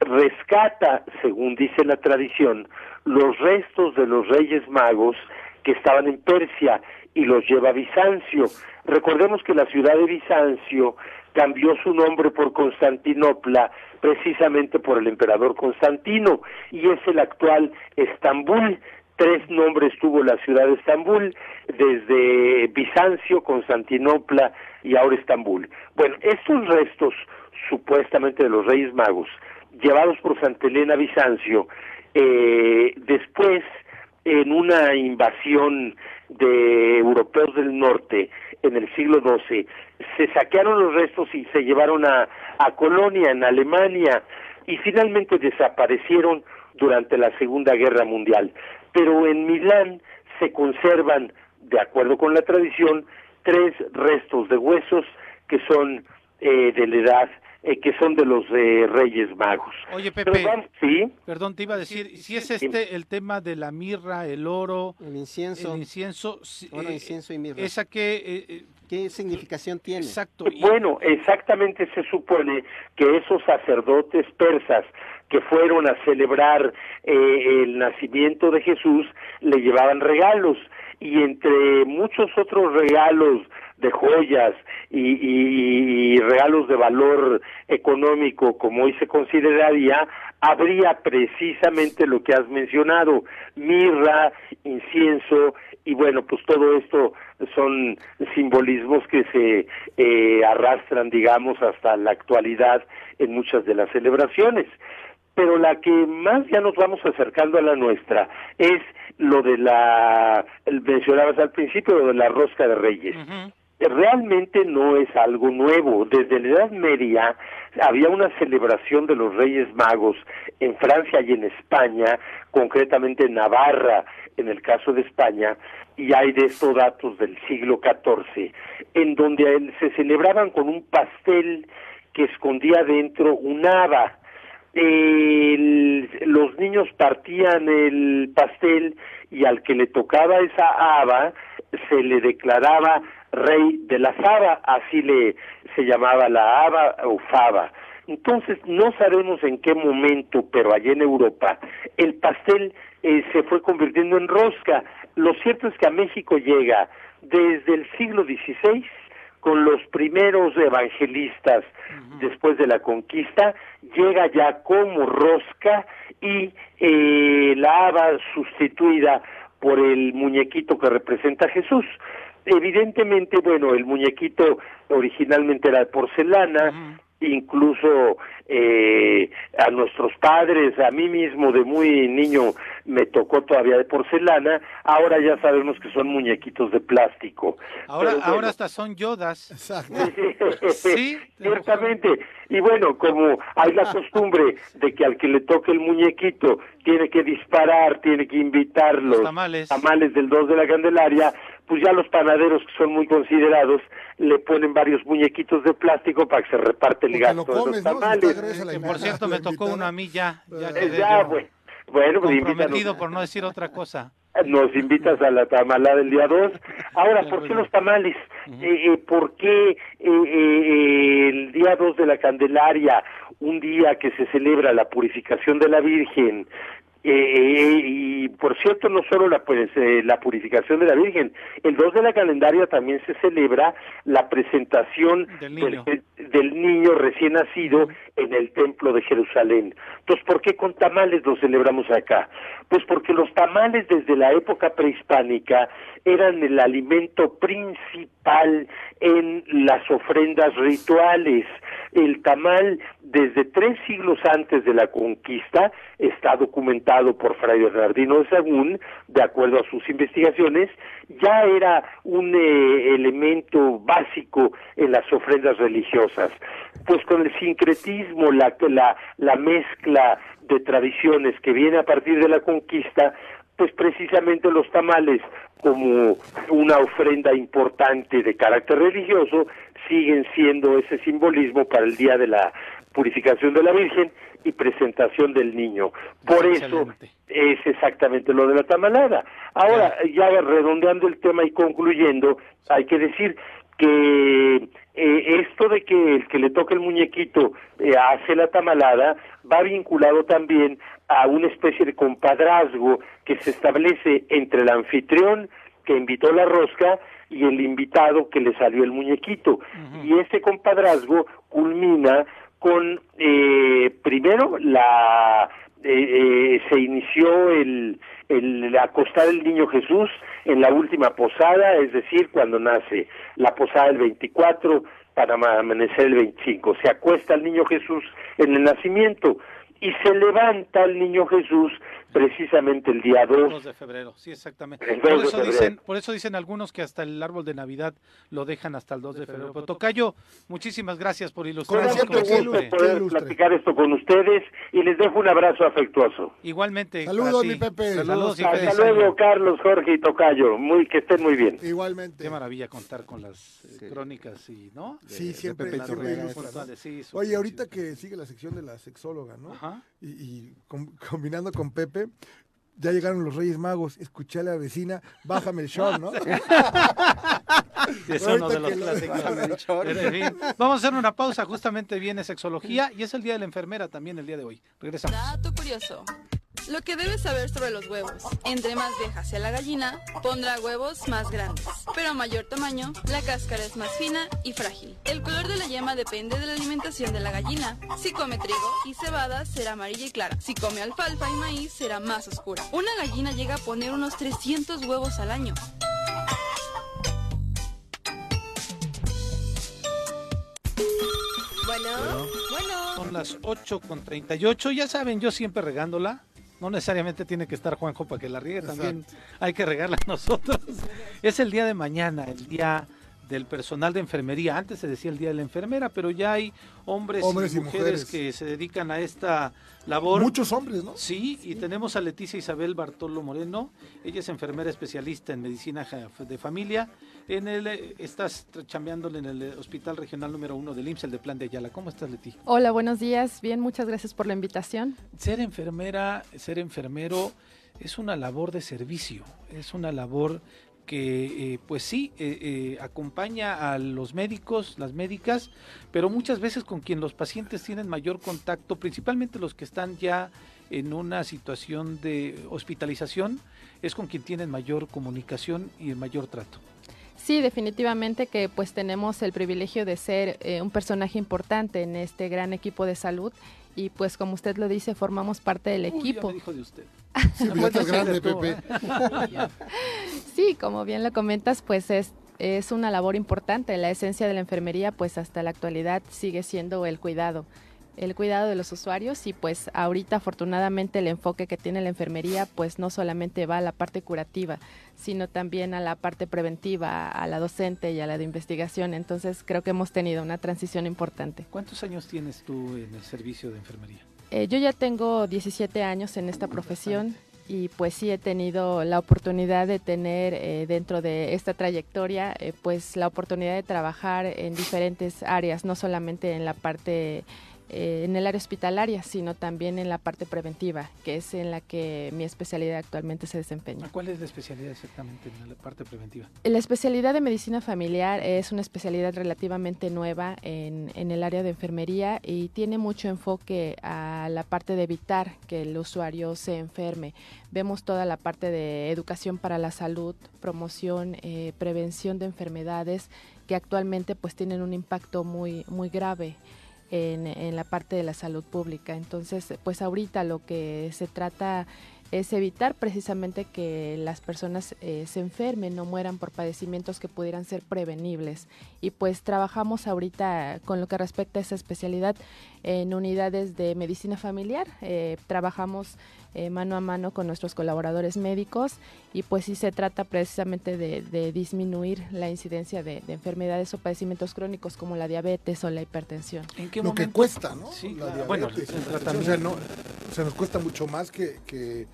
rescata, según dice la tradición, los restos de los reyes magos que estaban en Persia y los lleva a Bizancio. Recordemos que la ciudad de Bizancio cambió su nombre por Constantinopla precisamente por el emperador Constantino y es el actual Estambul. Tres nombres tuvo la ciudad de Estambul, desde Bizancio, Constantinopla y ahora Estambul. Bueno, estos restos supuestamente de los Reyes Magos, llevados por Santa Elena Bizancio, eh, después en una invasión de europeos del norte en el siglo XII, se saquearon los restos y se llevaron a, a Colonia, en Alemania, y finalmente desaparecieron durante la Segunda Guerra Mundial. Pero en Milán se conservan, de acuerdo con la tradición, tres restos de huesos que son eh, de la edad eh, que son de los eh, Reyes Magos. Oye, Pepe, ¿sí? perdón, te iba a decir, si es este el tema de la mirra, el oro, el incienso, el incienso, oro, incienso y mirra. ¿Esa qué, qué significación tiene? Exacto. Bueno, exactamente se supone que esos sacerdotes persas que fueron a celebrar eh, el nacimiento de Jesús le llevaban regalos y entre muchos otros regalos de joyas y, y, regalos de valor económico como hoy se consideraría, habría precisamente lo que has mencionado, mirra, incienso, y bueno, pues todo esto son simbolismos que se eh, arrastran, digamos, hasta la actualidad en muchas de las celebraciones. Pero la que más ya nos vamos acercando a la nuestra es lo de la, mencionabas al principio, lo de la rosca de reyes. Realmente no es algo nuevo. Desde la Edad Media había una celebración de los Reyes Magos en Francia y en España, concretamente en Navarra, en el caso de España, y hay de estos datos del siglo XIV, en donde se celebraban con un pastel que escondía dentro un haba. los niños partían el pastel y al que le tocaba esa haba se le declaraba rey de la haba, así le se llamaba la haba o faba. Entonces no sabemos en qué momento, pero allá en Europa, el pastel eh, se fue convirtiendo en rosca. Lo cierto es que a México llega desde el siglo XVI con los primeros evangelistas después de la conquista, llega ya como rosca y eh, la haba sustituida por el muñequito que representa a Jesús. Evidentemente, bueno, el muñequito originalmente era de porcelana, incluso eh, a nuestros padres, a mí mismo de muy niño me tocó todavía de porcelana, ahora ya sabemos que son muñequitos de plástico. Ahora, ahora hasta son yodas. sí, ciertamente. Y bueno, como hay la costumbre de que al que le toque el muñequito tiene que disparar, tiene que invitarlos los tamales. tamales del 2 de la Candelaria, pues ya los panaderos que son muy considerados le ponen varios muñequitos de plástico para que se reparte el gasto de los tamales. por cierto me tocó uno a mí ya. Ya, bueno, bueno pues comprometido por no decir otra cosa. Nos invitas a la tamalada del día 2. Ahora, ¿por qué los tamales? Eh, eh, ¿Por qué eh, el día 2 de la Candelaria, un día que se celebra la purificación de la Virgen, eh, y por cierto, no solo la, pues, eh, la purificación de la Virgen, el 2 de la calendaria también se celebra la presentación del niño, del, niño recién nacido en el templo de Jerusalén. Entonces, ¿por qué con tamales lo celebramos acá? Pues porque los tamales desde la época prehispánica eran el alimento principal en las ofrendas rituales. El tamal, desde tres siglos antes de la conquista, está documentado por Fray Bernardino de Sagún, de acuerdo a sus investigaciones, ya era un eh, elemento básico en las ofrendas religiosas. Pues con el sincretismo, la, la, la mezcla de tradiciones que viene a partir de la conquista, pues precisamente los tamales como una ofrenda importante de carácter religioso siguen siendo ese simbolismo para el día de la purificación de la Virgen y presentación del niño. Por eso es exactamente lo de la tamalada. Ahora, ya redondeando el tema y concluyendo, hay que decir que eh, esto de que el que le toque el muñequito eh, hace la tamalada va vinculado también a una especie de compadrazgo que se establece entre el anfitrión que invitó la rosca y el invitado que le salió el muñequito. Y ese compadrazgo culmina con, eh, primero, la eh, eh, se inició el, el acostar el niño Jesús en la última posada, es decir, cuando nace la posada el 24 para amanecer el 25. Se acuesta el niño Jesús en el nacimiento y se levanta el niño Jesús precisamente el día 2. de febrero, sí, exactamente. por, eso dicen, por eso dicen algunos que hasta el árbol de Navidad lo dejan hasta el 2 de febrero. Pero Tocayo, muchísimas gracias por ilustrar. Con poder platicar esto con ustedes y les dejo un abrazo afectuoso. Igualmente. Saludos, mi Pepe. Saludos, y Hasta luego, Carlos, Jorge y Tocayo. Muy, que estén muy bien. Igualmente. Qué maravilla contar con las eh, crónicas y, ¿no? sí, siempre. Oye, ahorita que sigue la sección de la sexóloga, ¿no? Ajá. Y, y combinando con Pepe, ya llegaron los Reyes Magos, escuché a la vecina, bájame el short, ¿no? es uno de los clásicos. vamos a hacer una pausa, justamente viene sexología y es el Día de la Enfermera también el día de hoy. Regresamos. Dato curioso. Lo que debes saber sobre los huevos. Entre más vieja sea la gallina, pondrá huevos más grandes. Pero a mayor tamaño, la cáscara es más fina y frágil. El color de la yema depende de la alimentación de la gallina. Si come trigo y cebada, será amarilla y clara. Si come alfalfa y maíz, será más oscura. Una gallina llega a poner unos 300 huevos al año. Bueno, bueno. Son las 8 con 38. Ya saben, yo siempre regándola. No necesariamente tiene que estar Juanjo para que la riegue, también hay que regarla nosotros. Es el día de mañana, el día del personal de enfermería. Antes se decía el día de la enfermera, pero ya hay hombres, Hombres y, y mujeres, que se dedican a esta labor. Muchos hombres, ¿no? Sí, y tenemos a Leticia Isabel Bartolo Moreno. Ella es enfermera especialista en medicina de familia. En el, eh, estás chambeándole en el eh, Hospital Regional número uno del IMSS, el de Plan de Ayala. ¿Cómo estás, Leti? Hola, buenos días. Bien, muchas gracias por la invitación. Ser enfermera, ser enfermero es una labor de servicio, es una labor que, eh, pues sí, eh, eh, acompaña a los médicos, las médicas, pero muchas veces con quien los pacientes tienen mayor contacto, principalmente los que están ya en una situación de hospitalización, es con quien tienen mayor comunicación y el mayor trato. Sí, definitivamente que pues tenemos el privilegio de ser eh, un personaje importante en este gran equipo de salud y pues como usted lo dice, formamos parte del Uy, ya equipo. me dijo de usted. Sí, No pues. Sí, como bien lo comentas, pues es, es una labor importante. La esencia de la enfermería, pues hasta la actualidad sigue siendo el cuidado, el cuidado de los usuarios y pues ahorita afortunadamente el enfoque que tiene la enfermería, pues no solamente va a la parte curativa, sino también a la parte preventiva, a la docente y a la de investigación. Entonces creo que hemos tenido una transición importante. ¿Cuántos años tienes tú en el servicio de enfermería? Eh, yo ya tengo 17 años en esta profesión y pues sí he tenido la oportunidad de tener eh, dentro de esta trayectoria eh, pues la oportunidad de trabajar en diferentes áreas, no solamente en la parte eh, en el área hospitalaria, sino también en la parte preventiva, que es en la que mi especialidad actualmente se desempeña. ¿Cuál es la especialidad exactamente en la parte preventiva? La especialidad de medicina familiar es una especialidad relativamente nueva en, en el área de enfermería y tiene mucho enfoque a la parte de evitar que el usuario se enferme. Vemos toda la parte de educación para la salud, promoción, eh, prevención de enfermedades que actualmente pues tienen un impacto muy, muy grave en, en la parte de la salud pública. Entonces, pues ahorita lo que se trata es evitar precisamente que las personas eh, se enfermen o mueran por padecimientos que pudieran ser prevenibles. Y pues trabajamos ahorita con lo que respecta a esa especialidad en unidades de medicina familiar. Eh, trabajamos eh, mano a mano con nuestros colaboradores médicos y pues sí se trata precisamente de, de disminuir la incidencia de, de enfermedades o padecimientos crónicos como la diabetes o la hipertensión. ¿En qué Lo que cuesta, ¿no? Sí, La claro. bueno, diabetes, el la hipertensión, tratamiento. O sea, no, o sea, nos cuesta mucho más que, que,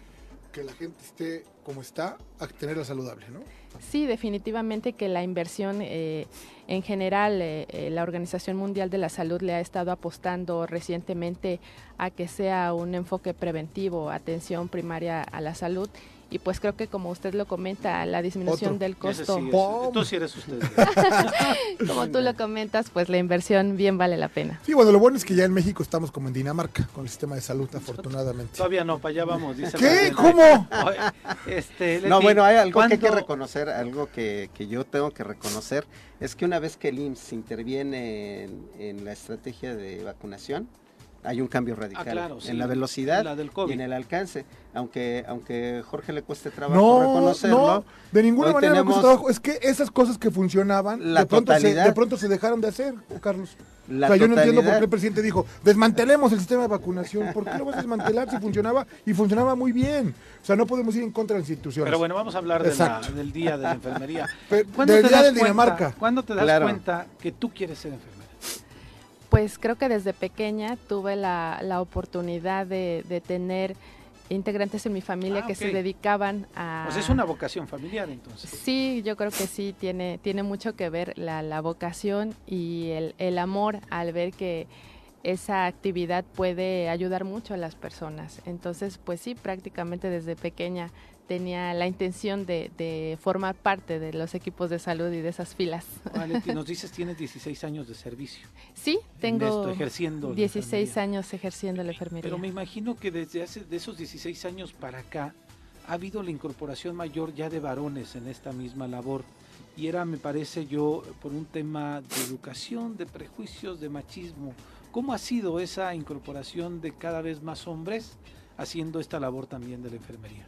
que la gente esté como está a tenerla saludable, ¿no? Sí, definitivamente que la inversión eh, en general, eh, eh, la Organización Mundial de la Salud le ha estado apostando recientemente a que sea un enfoque preventivo, atención primaria a la salud. Y pues creo que como usted lo comenta, la disminución Otro. del costo, sí es- tú sí eres usted. como tú lo comentas, pues la inversión bien vale la pena. Sí, bueno, lo bueno es que ya en México estamos como en Dinamarca con el sistema de salud, afortunadamente. Todavía no, para allá vamos. Dice ¿Qué? ¿Cómo? Este, No, bueno, hay algo que hay que ¿cuándo- reconocer, algo que, que yo tengo que reconocer, es que una vez que el IMSS interviene en, en la estrategia de vacunación, hay un cambio radical Ah, claro, sí. en la velocidad La del y en el alcance. Aunque aunque Jorge le cueste trabajo No, reconocerlo, no, de ninguna manera me cuesta trabajo. Es que esas cosas que funcionaban, La de pronto, se, totalidad. de pronto se dejaron de hacer, Carlos. la o sea, yo no entiendo por qué el presidente dijo, desmantelemos el sistema de vacunación. ¿Por qué lo vas a desmantelar si funcionaba? Y funcionaba muy bien. O sea, no podemos ir en contra de las instituciones. Pero bueno, vamos a hablar de la- Exacto. del día de la enfermería. Pe- ¿Cuándo del te día das de cuenta- Dinamarca. ¿Cuándo te das Claro. cuenta que tú quieres ser enfermera? Pues creo que desde pequeña tuve la, la oportunidad de, de tener integrantes en mi familia Ah, que se dedicaban a... Pues es una vocación familiar, entonces. Sí, yo creo que sí, tiene, tiene mucho que ver la, la vocación y el, el amor al ver que esa actividad puede ayudar mucho a las personas. Entonces, pues sí, prácticamente desde pequeña tenía la intención de, formar parte de los equipos de salud y de esas filas. Valentín, nos dices tienes 16 años de servicio. Sí, tengo ejerciendo 16 años ejerciendo la enfermería. Pero me imagino que desde hace de esos 16 años para acá ha habido la incorporación mayor ya de varones en esta misma labor. Y era, me parece yo, por un tema de educación, de prejuicios, de machismo. ¿Cómo ha sido esa incorporación de cada vez más hombres haciendo esta labor también de la enfermería?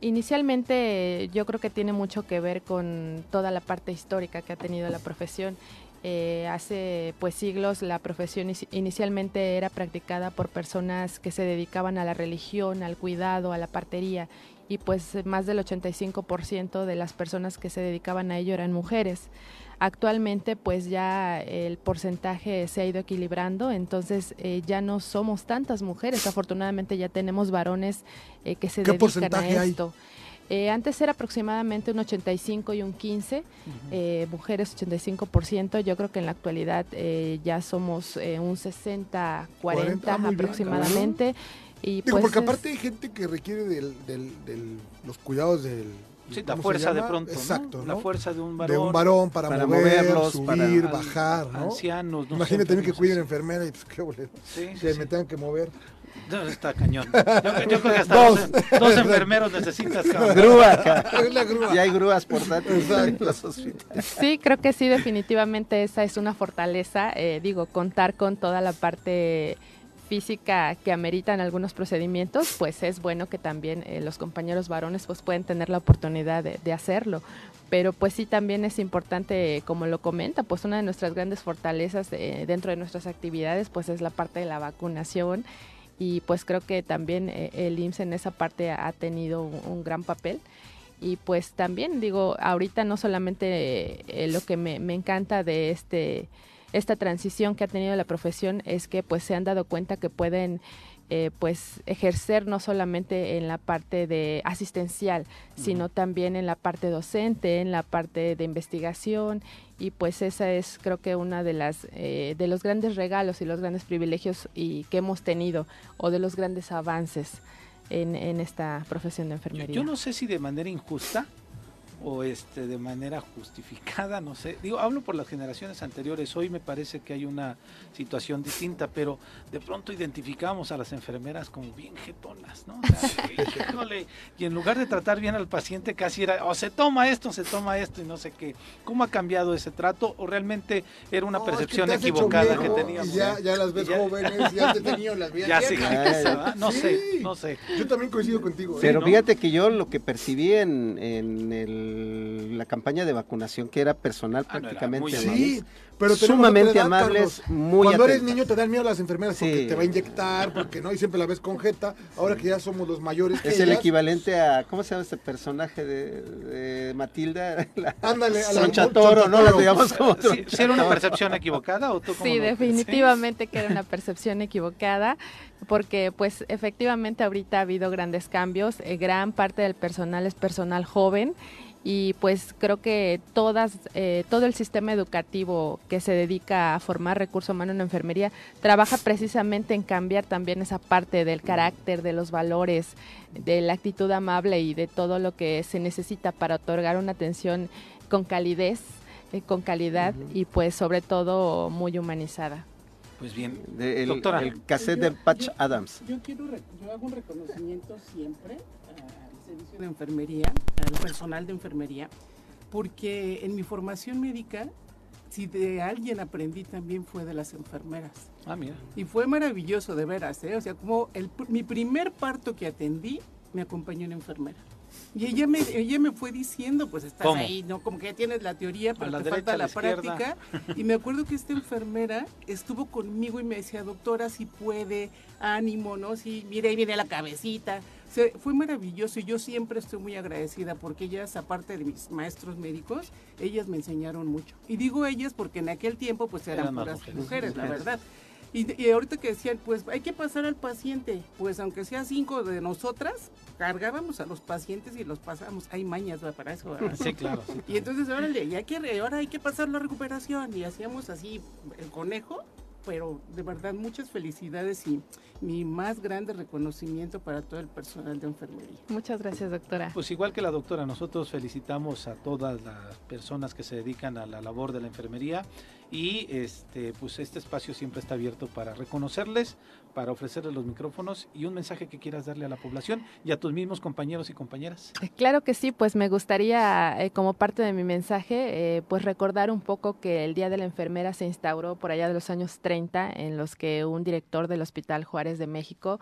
Inicialmente yo creo que tiene mucho que ver con toda la parte histórica que ha tenido la profesión. Eh, hace pues siglos la profesión inicialmente era practicada por personas que se dedicaban a la religión, al cuidado, a la partería y pues más del 85% de las personas que se dedicaban a ello eran mujeres. Actualmente pues ya el porcentaje se ha ido equilibrando, entonces eh, ya no somos tantas mujeres, afortunadamente ya tenemos varones eh, que se dedican a esto. Eh, antes era aproximadamente un 85 y un 15, mujeres 85%, yo creo que en la actualidad ya somos un 60-40 aproximadamente. Y Digo, pues porque aparte hay gente que requiere de los cuidados del Sí, la fuerza de pronto. Exacto. La fuerza de un varón. De un varón para, moverlos, subir, bajar. ¿no? Ancianos. No Imagínate también que cuiden enfermera y pues qué boleto. Sí, que me tengan que mover. No, está cañón. Yo, creo que hasta dos, dos, enfermeros necesitas. Grúa, grúa. Y hay grúas portátiles en los hospitales. Sí, creo que sí, definitivamente esa es una fortaleza. Eh, digo, contar con toda la parte física que ameritan algunos procedimientos, pues es bueno que también eh, los compañeros varones pues pueden tener la oportunidad de, hacerlo. Pero pues sí también es importante, como lo comenta, pues una de nuestras grandes fortalezas eh, dentro de nuestras actividades pues es la parte de la vacunación y pues creo que también eh, el IMSS en esa parte ha tenido un, gran papel y pues también digo ahorita no solamente lo que me, encanta de este esta transición que ha tenido la profesión es que pues se han dado cuenta que pueden eh, pues ejercer no solamente en la parte de asistencial, sino también en la parte docente, en la parte de investigación y pues esa es creo que una de las eh, de los grandes regalos y los grandes privilegios y que hemos tenido o de los grandes avances en, en esta profesión de enfermería. yo no sé si de manera injusta o este de manera justificada, no sé. Digo, hablo por las generaciones anteriores. Hoy me parece que hay una situación distinta, pero de pronto identificamos a las enfermeras como bien jetonas, ¿no? y en lugar de tratar bien al paciente, casi era, o se toma esto, se toma esto y no sé qué. ¿Cómo ha cambiado ese trato? ¿O realmente era una percepción equivocada que teníamos? ya, ya las ves jóvenes, ya te tenido las vidas. Ya sí, no sé, no sé. Yo también coincido contigo. ¿eh? Pero fíjate que yo lo que percibí en, en el la campaña de vacunación que era personal ah, prácticamente. sí, pero sumamente amables, muy Cuando eres niño te dan miedo las enfermeras porque te va a inyectar, porque no, y siempre la ves con jeta. Ahora que ya somos los mayores. es el equivalente a, ¿cómo se llama este personaje de, Matilda? Ándale, a la Toro, ¿no? Lo digamos como ¿Sí, ¿Era una percepción equivocada o tú Sí, definitivamente que era una percepción equivocada porque pues efectivamente ahorita ha habido grandes cambios, eh, gran parte del personal es personal joven y pues creo que todas, eh, todo el sistema educativo que se dedica a formar recurso humano en enfermería trabaja precisamente en cambiar también esa parte del carácter, de los valores, de la actitud amable y de todo lo que se necesita para otorgar una atención con calidez, eh, con calidad y pues sobre todo muy humanizada. Pues bien, el, doctora. El cassette de Patch Adams. Yo quiero, yo hago un reconocimiento siempre servicio de enfermería, al personal de enfermería, porque en mi formación médica, si de alguien aprendí también fue de las enfermeras. Ah, mira. Y fue maravilloso, de veras, ¿eh? O sea, como el, mi primer parto que atendí, me acompañó una enfermera. Y ella me, ella me fue diciendo, pues estás ahí, ¿no? Como que ya tienes la teoría, pero te falta la, práctica. Y me acuerdo que esta enfermera estuvo conmigo y me decía, doctora, si puede, ánimo, ¿no? Sí, mire, ahí viene la cabecita. Fue maravilloso y yo siempre estoy muy agradecida porque ellas, aparte de mis maestros médicos, ellas me enseñaron mucho. Y digo ellas porque en aquel tiempo pues eran, puras mujeres, la verdad. Y, ahorita que decían, pues hay que pasar al paciente, pues aunque sea cinco de nosotras, cargábamos a los pacientes y los pasamos. Hay mañas para eso. Sí, claro, Y entonces, órale, hay que, ahora hay que pasar la recuperación. Y hacíamos así el conejo pero de verdad muchas felicidades y mi más grande reconocimiento para todo el personal de enfermería. Muchas gracias, doctora. Pues igual que la doctora, nosotros felicitamos a todas las personas que se dedican a la labor de la enfermería y este pues este espacio siempre está abierto para reconocerles, para ofrecerles los micrófonos y un mensaje que quieras darle a la población y a tus mismos compañeros y compañeras. Eh, claro que sí, pues me gustaría eh, como parte de mi mensaje eh, pues recordar un poco que el Día de la Enfermera se instauró por allá de los años 30 en los que un director del Hospital Juárez de México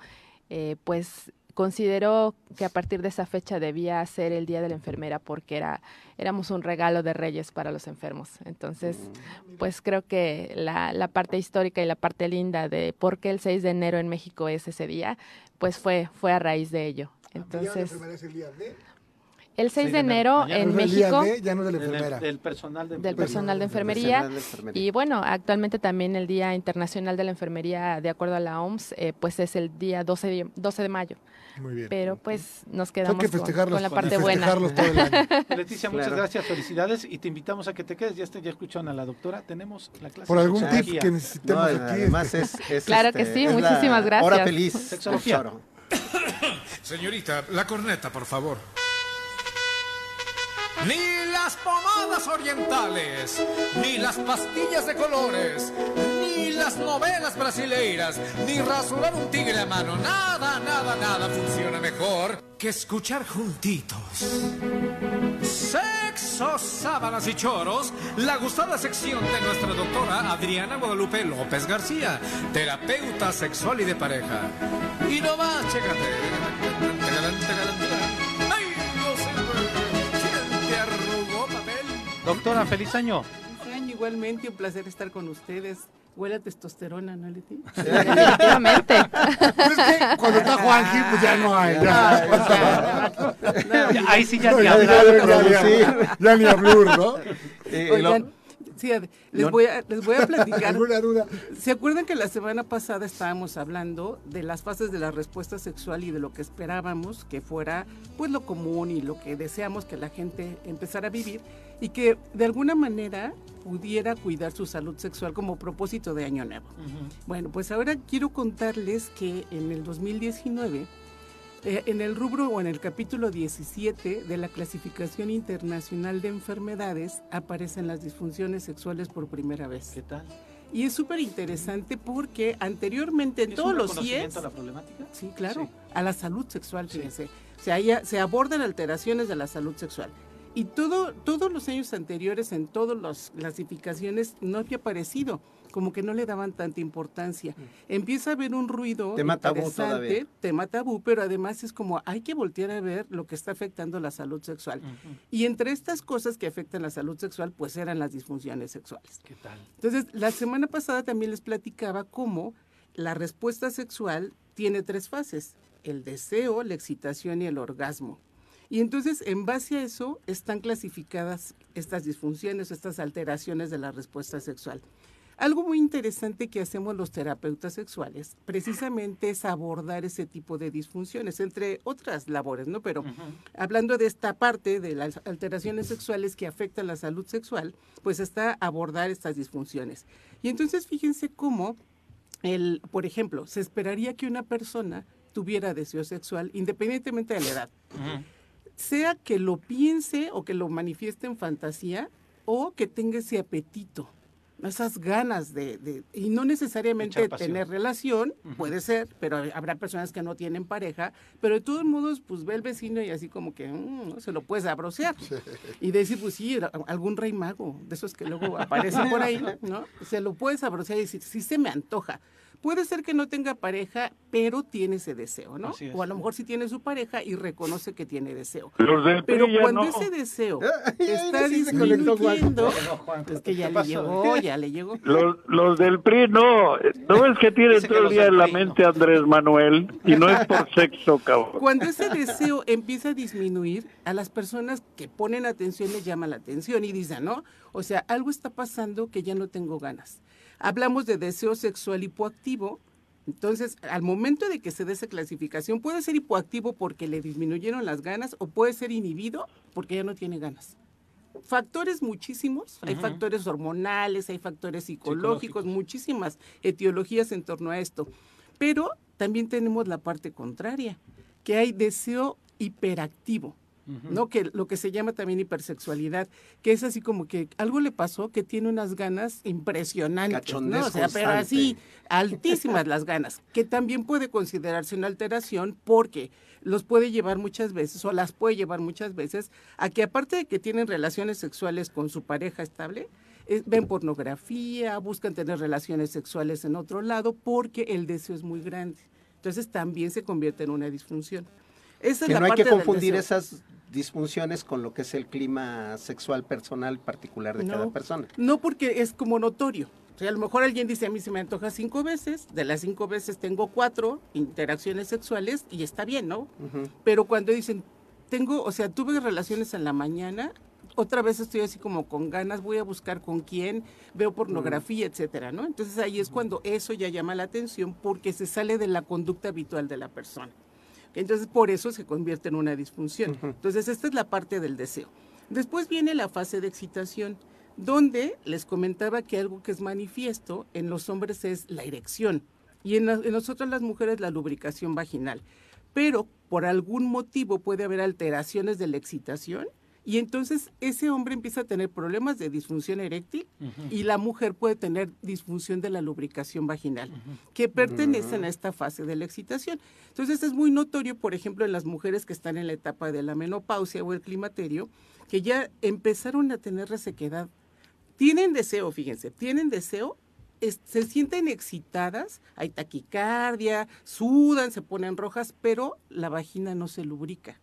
pues consideró que a partir de esa fecha debía ser el Día de la Enfermera porque era éramos un regalo de reyes para los enfermos. Entonces, mm. pues creo que la, la parte histórica y la parte linda de por qué el 6 de enero en México es ese día, pues fue, fue a raíz de ello. Entonces, el 6 de enero en México. del personal de del personal de enfermería. y bueno actualmente también el día internacional de la enfermería de acuerdo a la OMS eh, pues es el día 12 de, 12 de mayo muy bien. Pero pues nos quedamos con, la parte buena. Leticia, muchas gracias, felicidades y te invitamos a que te quedes. Ya, ya escucharon a la doctora, tenemos la clase. Por algún tip que necesitemos aquí. Además es, claro que este, sí, muchísimas gracias. Hora feliz. Sexología. Señorita, la corneta, por favor. Ni las pomadas orientales, ni las pastillas de colores, ni las novelas brasileiras, ni rasurar un tigre a mano. Nada, nada, nada funciona mejor que escuchar juntitos. Sexo, sábanas y choros, la gustada sección de nuestra doctora Adriana Guadalupe López García, terapeuta sexual y de pareja. Y no más, chécate. Doctora, feliz año. Feliz año igualmente, un placer estar con ustedes. Huele a testosterona, ¿no, Leti? Sí, definitivamente. Pues es que cuando está Juanji, pues ya no hay. ahí sí ya ni hablar. Ya, ni hablar, ¿no? Oigan, Sí, les voy a, les voy a platicar. ¿Se acuerdan que la semana pasada estábamos hablando de las fases de la respuesta sexual y de lo que esperábamos que fuera pues lo común y lo que deseamos que la gente empezara a vivir y que de alguna manera pudiera cuidar su salud sexual como propósito de año nuevo? Bueno, pues ahora quiero contarles que en el 2019 eh, en el rubro o en el capítulo 17 de la clasificación internacional de enfermedades aparecen las disfunciones sexuales por primera vez. ¿Qué tal? Y es súper interesante porque anteriormente en todos los CIES... a la problemática? Sí, claro, a la salud sexual, fíjense. O sea, se abordan alteraciones de la salud sexual. Y todo, todos los años anteriores en todas las clasificaciones no había aparecido como que no le daban tanta importancia. Mm. Empieza a haber un ruido tema interesante, tema tabú, pero además es como hay que voltear a ver lo que está afectando la salud sexual. Y entre estas cosas que afectan la salud sexual, pues eran las disfunciones sexuales. ¿Qué tal? Entonces, la semana pasada también les platicaba cómo la respuesta sexual tiene tres fases, el deseo, la excitación y el orgasmo. Y entonces, en base a eso, están clasificadas estas disfunciones, estas alteraciones de la respuesta sexual. Algo muy interesante que hacemos los terapeutas sexuales precisamente es abordar ese tipo de disfunciones, entre otras labores, ¿no? Pero hablando de esta parte de las alteraciones sexuales que afectan la salud sexual, pues está abordar estas disfunciones. Y entonces fíjense cómo, el, por ejemplo, se esperaría que una persona tuviera deseo sexual independientemente de la edad. Sea que lo piense o que lo manifieste en fantasía o que tenga ese apetito esas ganas de, y no necesariamente tener relación, puede ser, pero habrá personas que no tienen pareja, pero de todos modos, pues ve el vecino y así como que mm, se lo puedes abrocear y decir, pues sí, algún rey mago, de esos que luego aparecen por ahí, ¿no? Se lo puedes abrocear y decir, sí se me antoja. Puede ser que no tenga pareja, pero tiene ese deseo, ¿no? O a lo mejor sí tiene su pareja y reconoce que tiene deseo. pero cuando ese deseo está disminuyendo, es que ya le llegó, ya le llegó. Los, del PRI no, no es que tienen todo el día en la mente Andrés Manuel y no es por sexo, cabrón. Cuando ese deseo empieza a disminuir, a las personas que ponen atención les llama la atención y dicen, ¿no? O sea, algo está pasando que ya no tengo ganas. Hablamos de deseo sexual hipoactivo. Entonces, al momento de que se dé esa clasificación, puede ser hipoactivo porque le disminuyeron las ganas o puede ser inhibido porque ya no tiene ganas. factores muchísimos, hay factores hormonales, hay factores psicológicos, muchísimas etiologías en torno a esto. Pero también tenemos la parte contraria, que hay deseo hiperactivo. ¿No? Que lo que se llama también hipersexualidad, que es así como que algo le pasó que tiene unas ganas impresionantes, ¿no? O sea, pero así altísimas las ganas, que también puede considerarse una alteración porque los puede llevar muchas veces o las puede llevar muchas veces a que aparte de que tienen relaciones sexuales con su pareja estable, eh, ven pornografía, buscan tener relaciones sexuales en otro lado porque el deseo es muy grande. Entonces también se convierte en una disfunción. Esa que no hay que confundir esas disfunciones con lo que es el clima sexual personal particular de cada persona. No, porque es como notorio. O sea, a lo mejor alguien dice, a mí se me antoja cinco veces, de las cinco veces tengo cuatro interacciones sexuales y está bien, ¿no? Pero cuando dicen, tengo, o sea, tuve relaciones en la mañana, otra vez estoy así como con ganas, voy a buscar con quién, veo pornografía, etcétera, ¿no? Entonces ahí es cuando eso ya llama la atención porque se sale de la conducta habitual de la persona. Entonces, por eso se convierte en una disfunción. Entonces, esta es la parte del deseo. Después viene la fase de excitación, donde les comentaba que algo que es manifiesto en los hombres es la erección y en, en nosotros las mujeres la lubricación vaginal. Pero por algún motivo puede haber alteraciones de la excitación y entonces ese hombre empieza a tener problemas de disfunción eréctil y la mujer puede tener disfunción de la lubricación vaginal, que pertenecen a esta fase de la excitación. Entonces es muy notorio, por ejemplo, en las mujeres que están en la etapa de la menopausia o el climaterio, que ya empezaron a tener resequedad. Tienen deseo, fíjense, tienen deseo, se sienten excitadas, hay taquicardia, sudan, se ponen rojas, pero la vagina no se lubrica.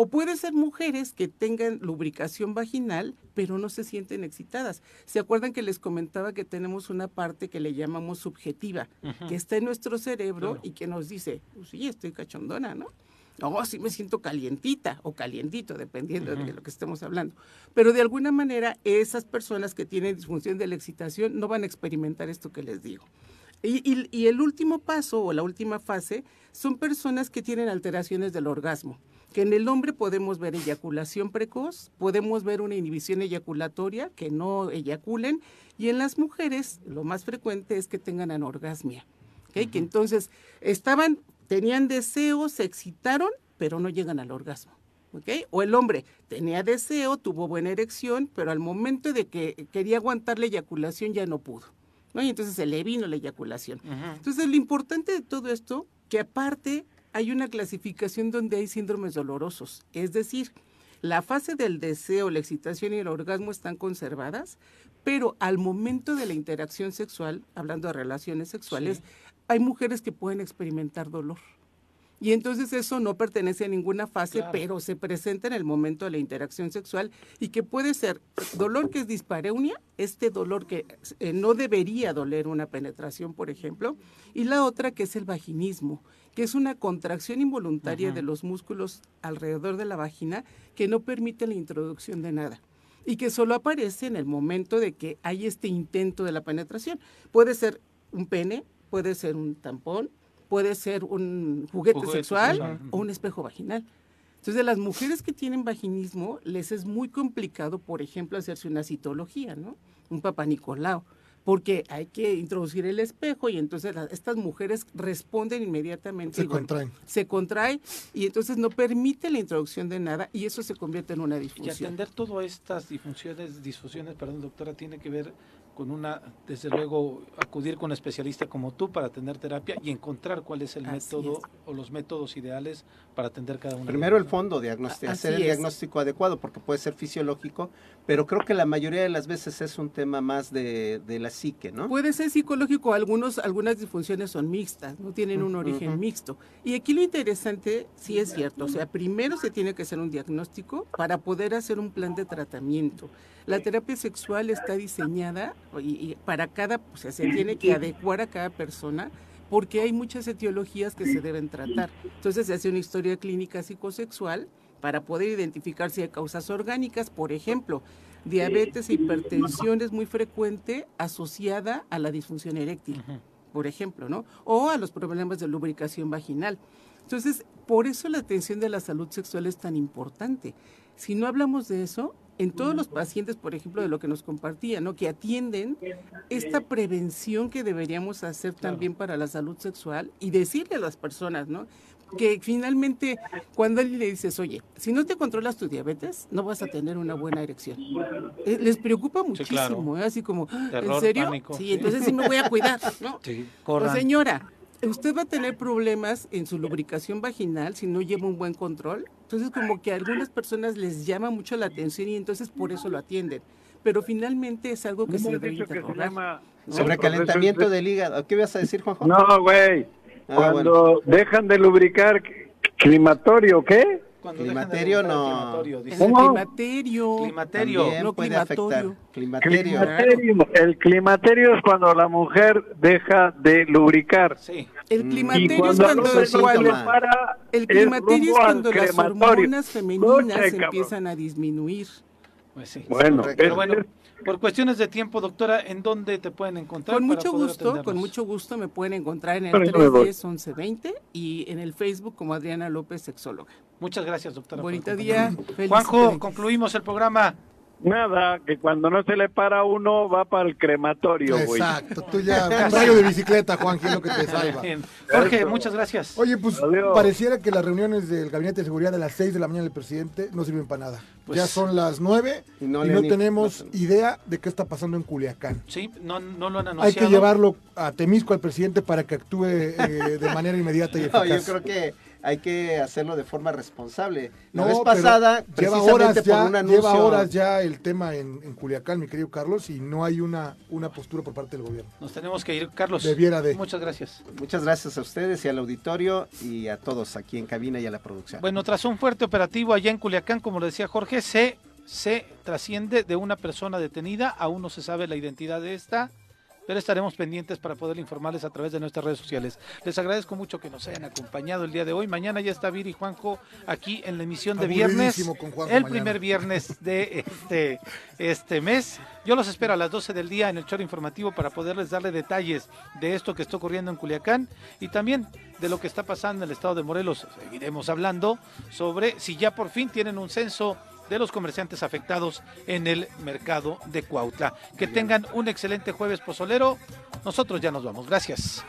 O puede ser mujeres que tengan lubricación vaginal, pero no se sienten excitadas. ¿Se acuerdan que les comentaba que tenemos una parte que le llamamos subjetiva, que está en nuestro cerebro y que nos dice, pues sí, estoy cachondona, ¿no? No, sí me siento calientita o calientito, dependiendo de lo que estemos hablando. Pero de alguna manera, esas personas que tienen disfunción de la excitación no van a experimentar esto que les digo. Y, y el último paso o la última fase son personas que tienen alteraciones del orgasmo que en el hombre podemos ver eyaculación precoz, podemos ver una inhibición eyaculatoria, que no eyaculen, y en las mujeres lo más frecuente es que tengan anorgasmia, que entonces estaban, tenían deseo, se excitaron, pero no llegan al orgasmo. ¿Okay? O el hombre tenía deseo, tuvo buena erección, pero al momento de que quería aguantar la eyaculación ya no pudo. ¿no? Y entonces se le vino la eyaculación. Entonces lo importante de todo esto, que aparte hay una clasificación donde hay síndromes dolorosos, es decir, la fase del deseo, la excitación y el orgasmo están conservadas, pero al momento de la interacción sexual, hablando de relaciones sexuales, hay mujeres que pueden experimentar dolor. Y entonces eso no pertenece a ninguna fase, pero se presenta en el momento de la interacción sexual y que puede ser dolor que es dispareunia, este dolor que eh, no debería doler una penetración, por ejemplo, y la otra que es el vaginismo, que es una contracción involuntaria de los músculos alrededor de la vagina que no permite la introducción de nada y que solo aparece en el momento de que hay este intento de la penetración. Puede ser un pene, puede ser un tampón, puede ser un juguete, sexual, o un espejo vaginal. Entonces, a las mujeres que tienen vaginismo les es muy complicado, por ejemplo, hacerse una citología, ¿no? Un papá Nicolau porque hay que introducir el espejo y entonces estas mujeres responden inmediatamente. Se contraen. Se contrae y entonces no permite la introducción de nada y eso se convierte en una disfunción. Y atender todas estas disfunciones, disfunciones, perdón doctora, tiene que ver con una, desde luego, acudir con un especialista como tú para atender terapia y encontrar cuál es el método o los métodos ideales para atender cada uno. Primero el fondo, diagnóstico, hacer el diagnóstico adecuado, porque puede ser fisiológico, pero creo que la mayoría de las veces es un tema más de, la psique, ¿no? Puede ser psicológico, algunos, algunas disfunciones son mixtas, no tienen un origen mixto. Y aquí lo interesante, sí es cierto, o sea, primero se tiene que hacer un diagnóstico para poder hacer un plan de tratamiento. La terapia sexual está diseñada y, para cada, o sea, se tiene que adecuar a cada persona porque hay muchas etiologías que se deben tratar. Entonces se hace una historia clínica psicosexual para poder identificar si hay causas orgánicas, por ejemplo, diabetes e hipertensión es muy frecuente asociada a la disfunción eréctil, por ejemplo, ¿no? O a los problemas de lubricación vaginal. Entonces, por eso la atención de la salud sexual es tan importante. Si no hablamos de eso, en todos los pacientes, por ejemplo, de lo que nos compartía, ¿no? Que atienden esta prevención que deberíamos hacer también para la salud sexual y decirle a las personas, ¿no? que finalmente cuando le dices, oye, si no te controlas tu diabetes, no vas a tener una buena erección. Eh, les preocupa muchísimo, ¿eh? así como, ah, ¿en serio? sí, entonces sí me voy a cuidar, ¿no? Sí, pues, señora, usted va a tener problemas en su lubricación vaginal si no lleva un buen control. Entonces, como que a algunas personas les llama mucho la atención y entonces por eso lo atienden. Pero finalmente es algo que se debe interrogar. Sobrecalentamiento del hígado. ¿Qué vas a decir, Juanjo? No, güey. Ah, Cuando dejan de lubricar, ¿climatorio qué? Climaterio no. climaterio. Climaterio. no puede climaterio. climaterio. El climaterio es cuando la mujer deja de lubricar. Sí. El mm. climaterio es cuando, el climaterio es cuando las hormonas femeninas empiezan a disminuir. Pues sí. Bueno, pero bueno, por cuestiones de tiempo, doctora, ¿en dónde te pueden encontrar? Con mucho gusto, con mucho gusto me pueden encontrar en el 310 1120 y en el Facebook como Adriana López, sexóloga. Muchas gracias, doctora. Bonito día. Juanjo, concluimos el programa. Nada, que cuando no se le para uno va para el crematorio, güey. Exacto, tú ya, un rayo de bicicleta, Juan, que es lo que te salva. Jorge, muchas gracias. Oye, pues pareciera que las reuniones del Gabinete de Seguridad de las 6 de la mañana del presidente no sirven para nada. Pues ya son las 9 y no, tenemos idea de qué está pasando en Culiacán. Sí, no, no lo han anunciado. Hay que llevarlo a Temisco al presidente para que actúe eh, de manera inmediata y eficaz. yo creo que hay que hacerlo de forma responsable. La vez pasada, lleva horas, ya, un anuncio... lleva horas ya el tema en, Culiacán, mi querido Carlos, y no hay una, una postura por parte del gobierno. Nos tenemos que ir, Carlos. Debiera de. Muchas gracias. Muchas gracias a ustedes y al auditorio y a todos aquí en cabina y a la producción. Bueno, tras un fuerte operativo allá en Culiacán, como lo decía Jorge, se, se trasciende de una persona detenida, aún no se sabe la identidad de esta pero estaremos pendientes para poder informarles a través de nuestras redes sociales. Les agradezco mucho que nos hayan acompañado el día de hoy. Mañana ya está Viri y Juanjo aquí en la emisión de viernes, el primer viernes de este, este mes. Yo los espero a las 12 del día en el choro informativo para poderles darle detalles de esto que está ocurriendo en Culiacán y también de lo que está pasando en el estado de Morelos. Seguiremos hablando sobre si ya por fin tienen un censo de los comerciantes afectados en el mercado de Cuautla. Que tengan un excelente jueves pozolero. Nosotros ya nos vamos. Gracias.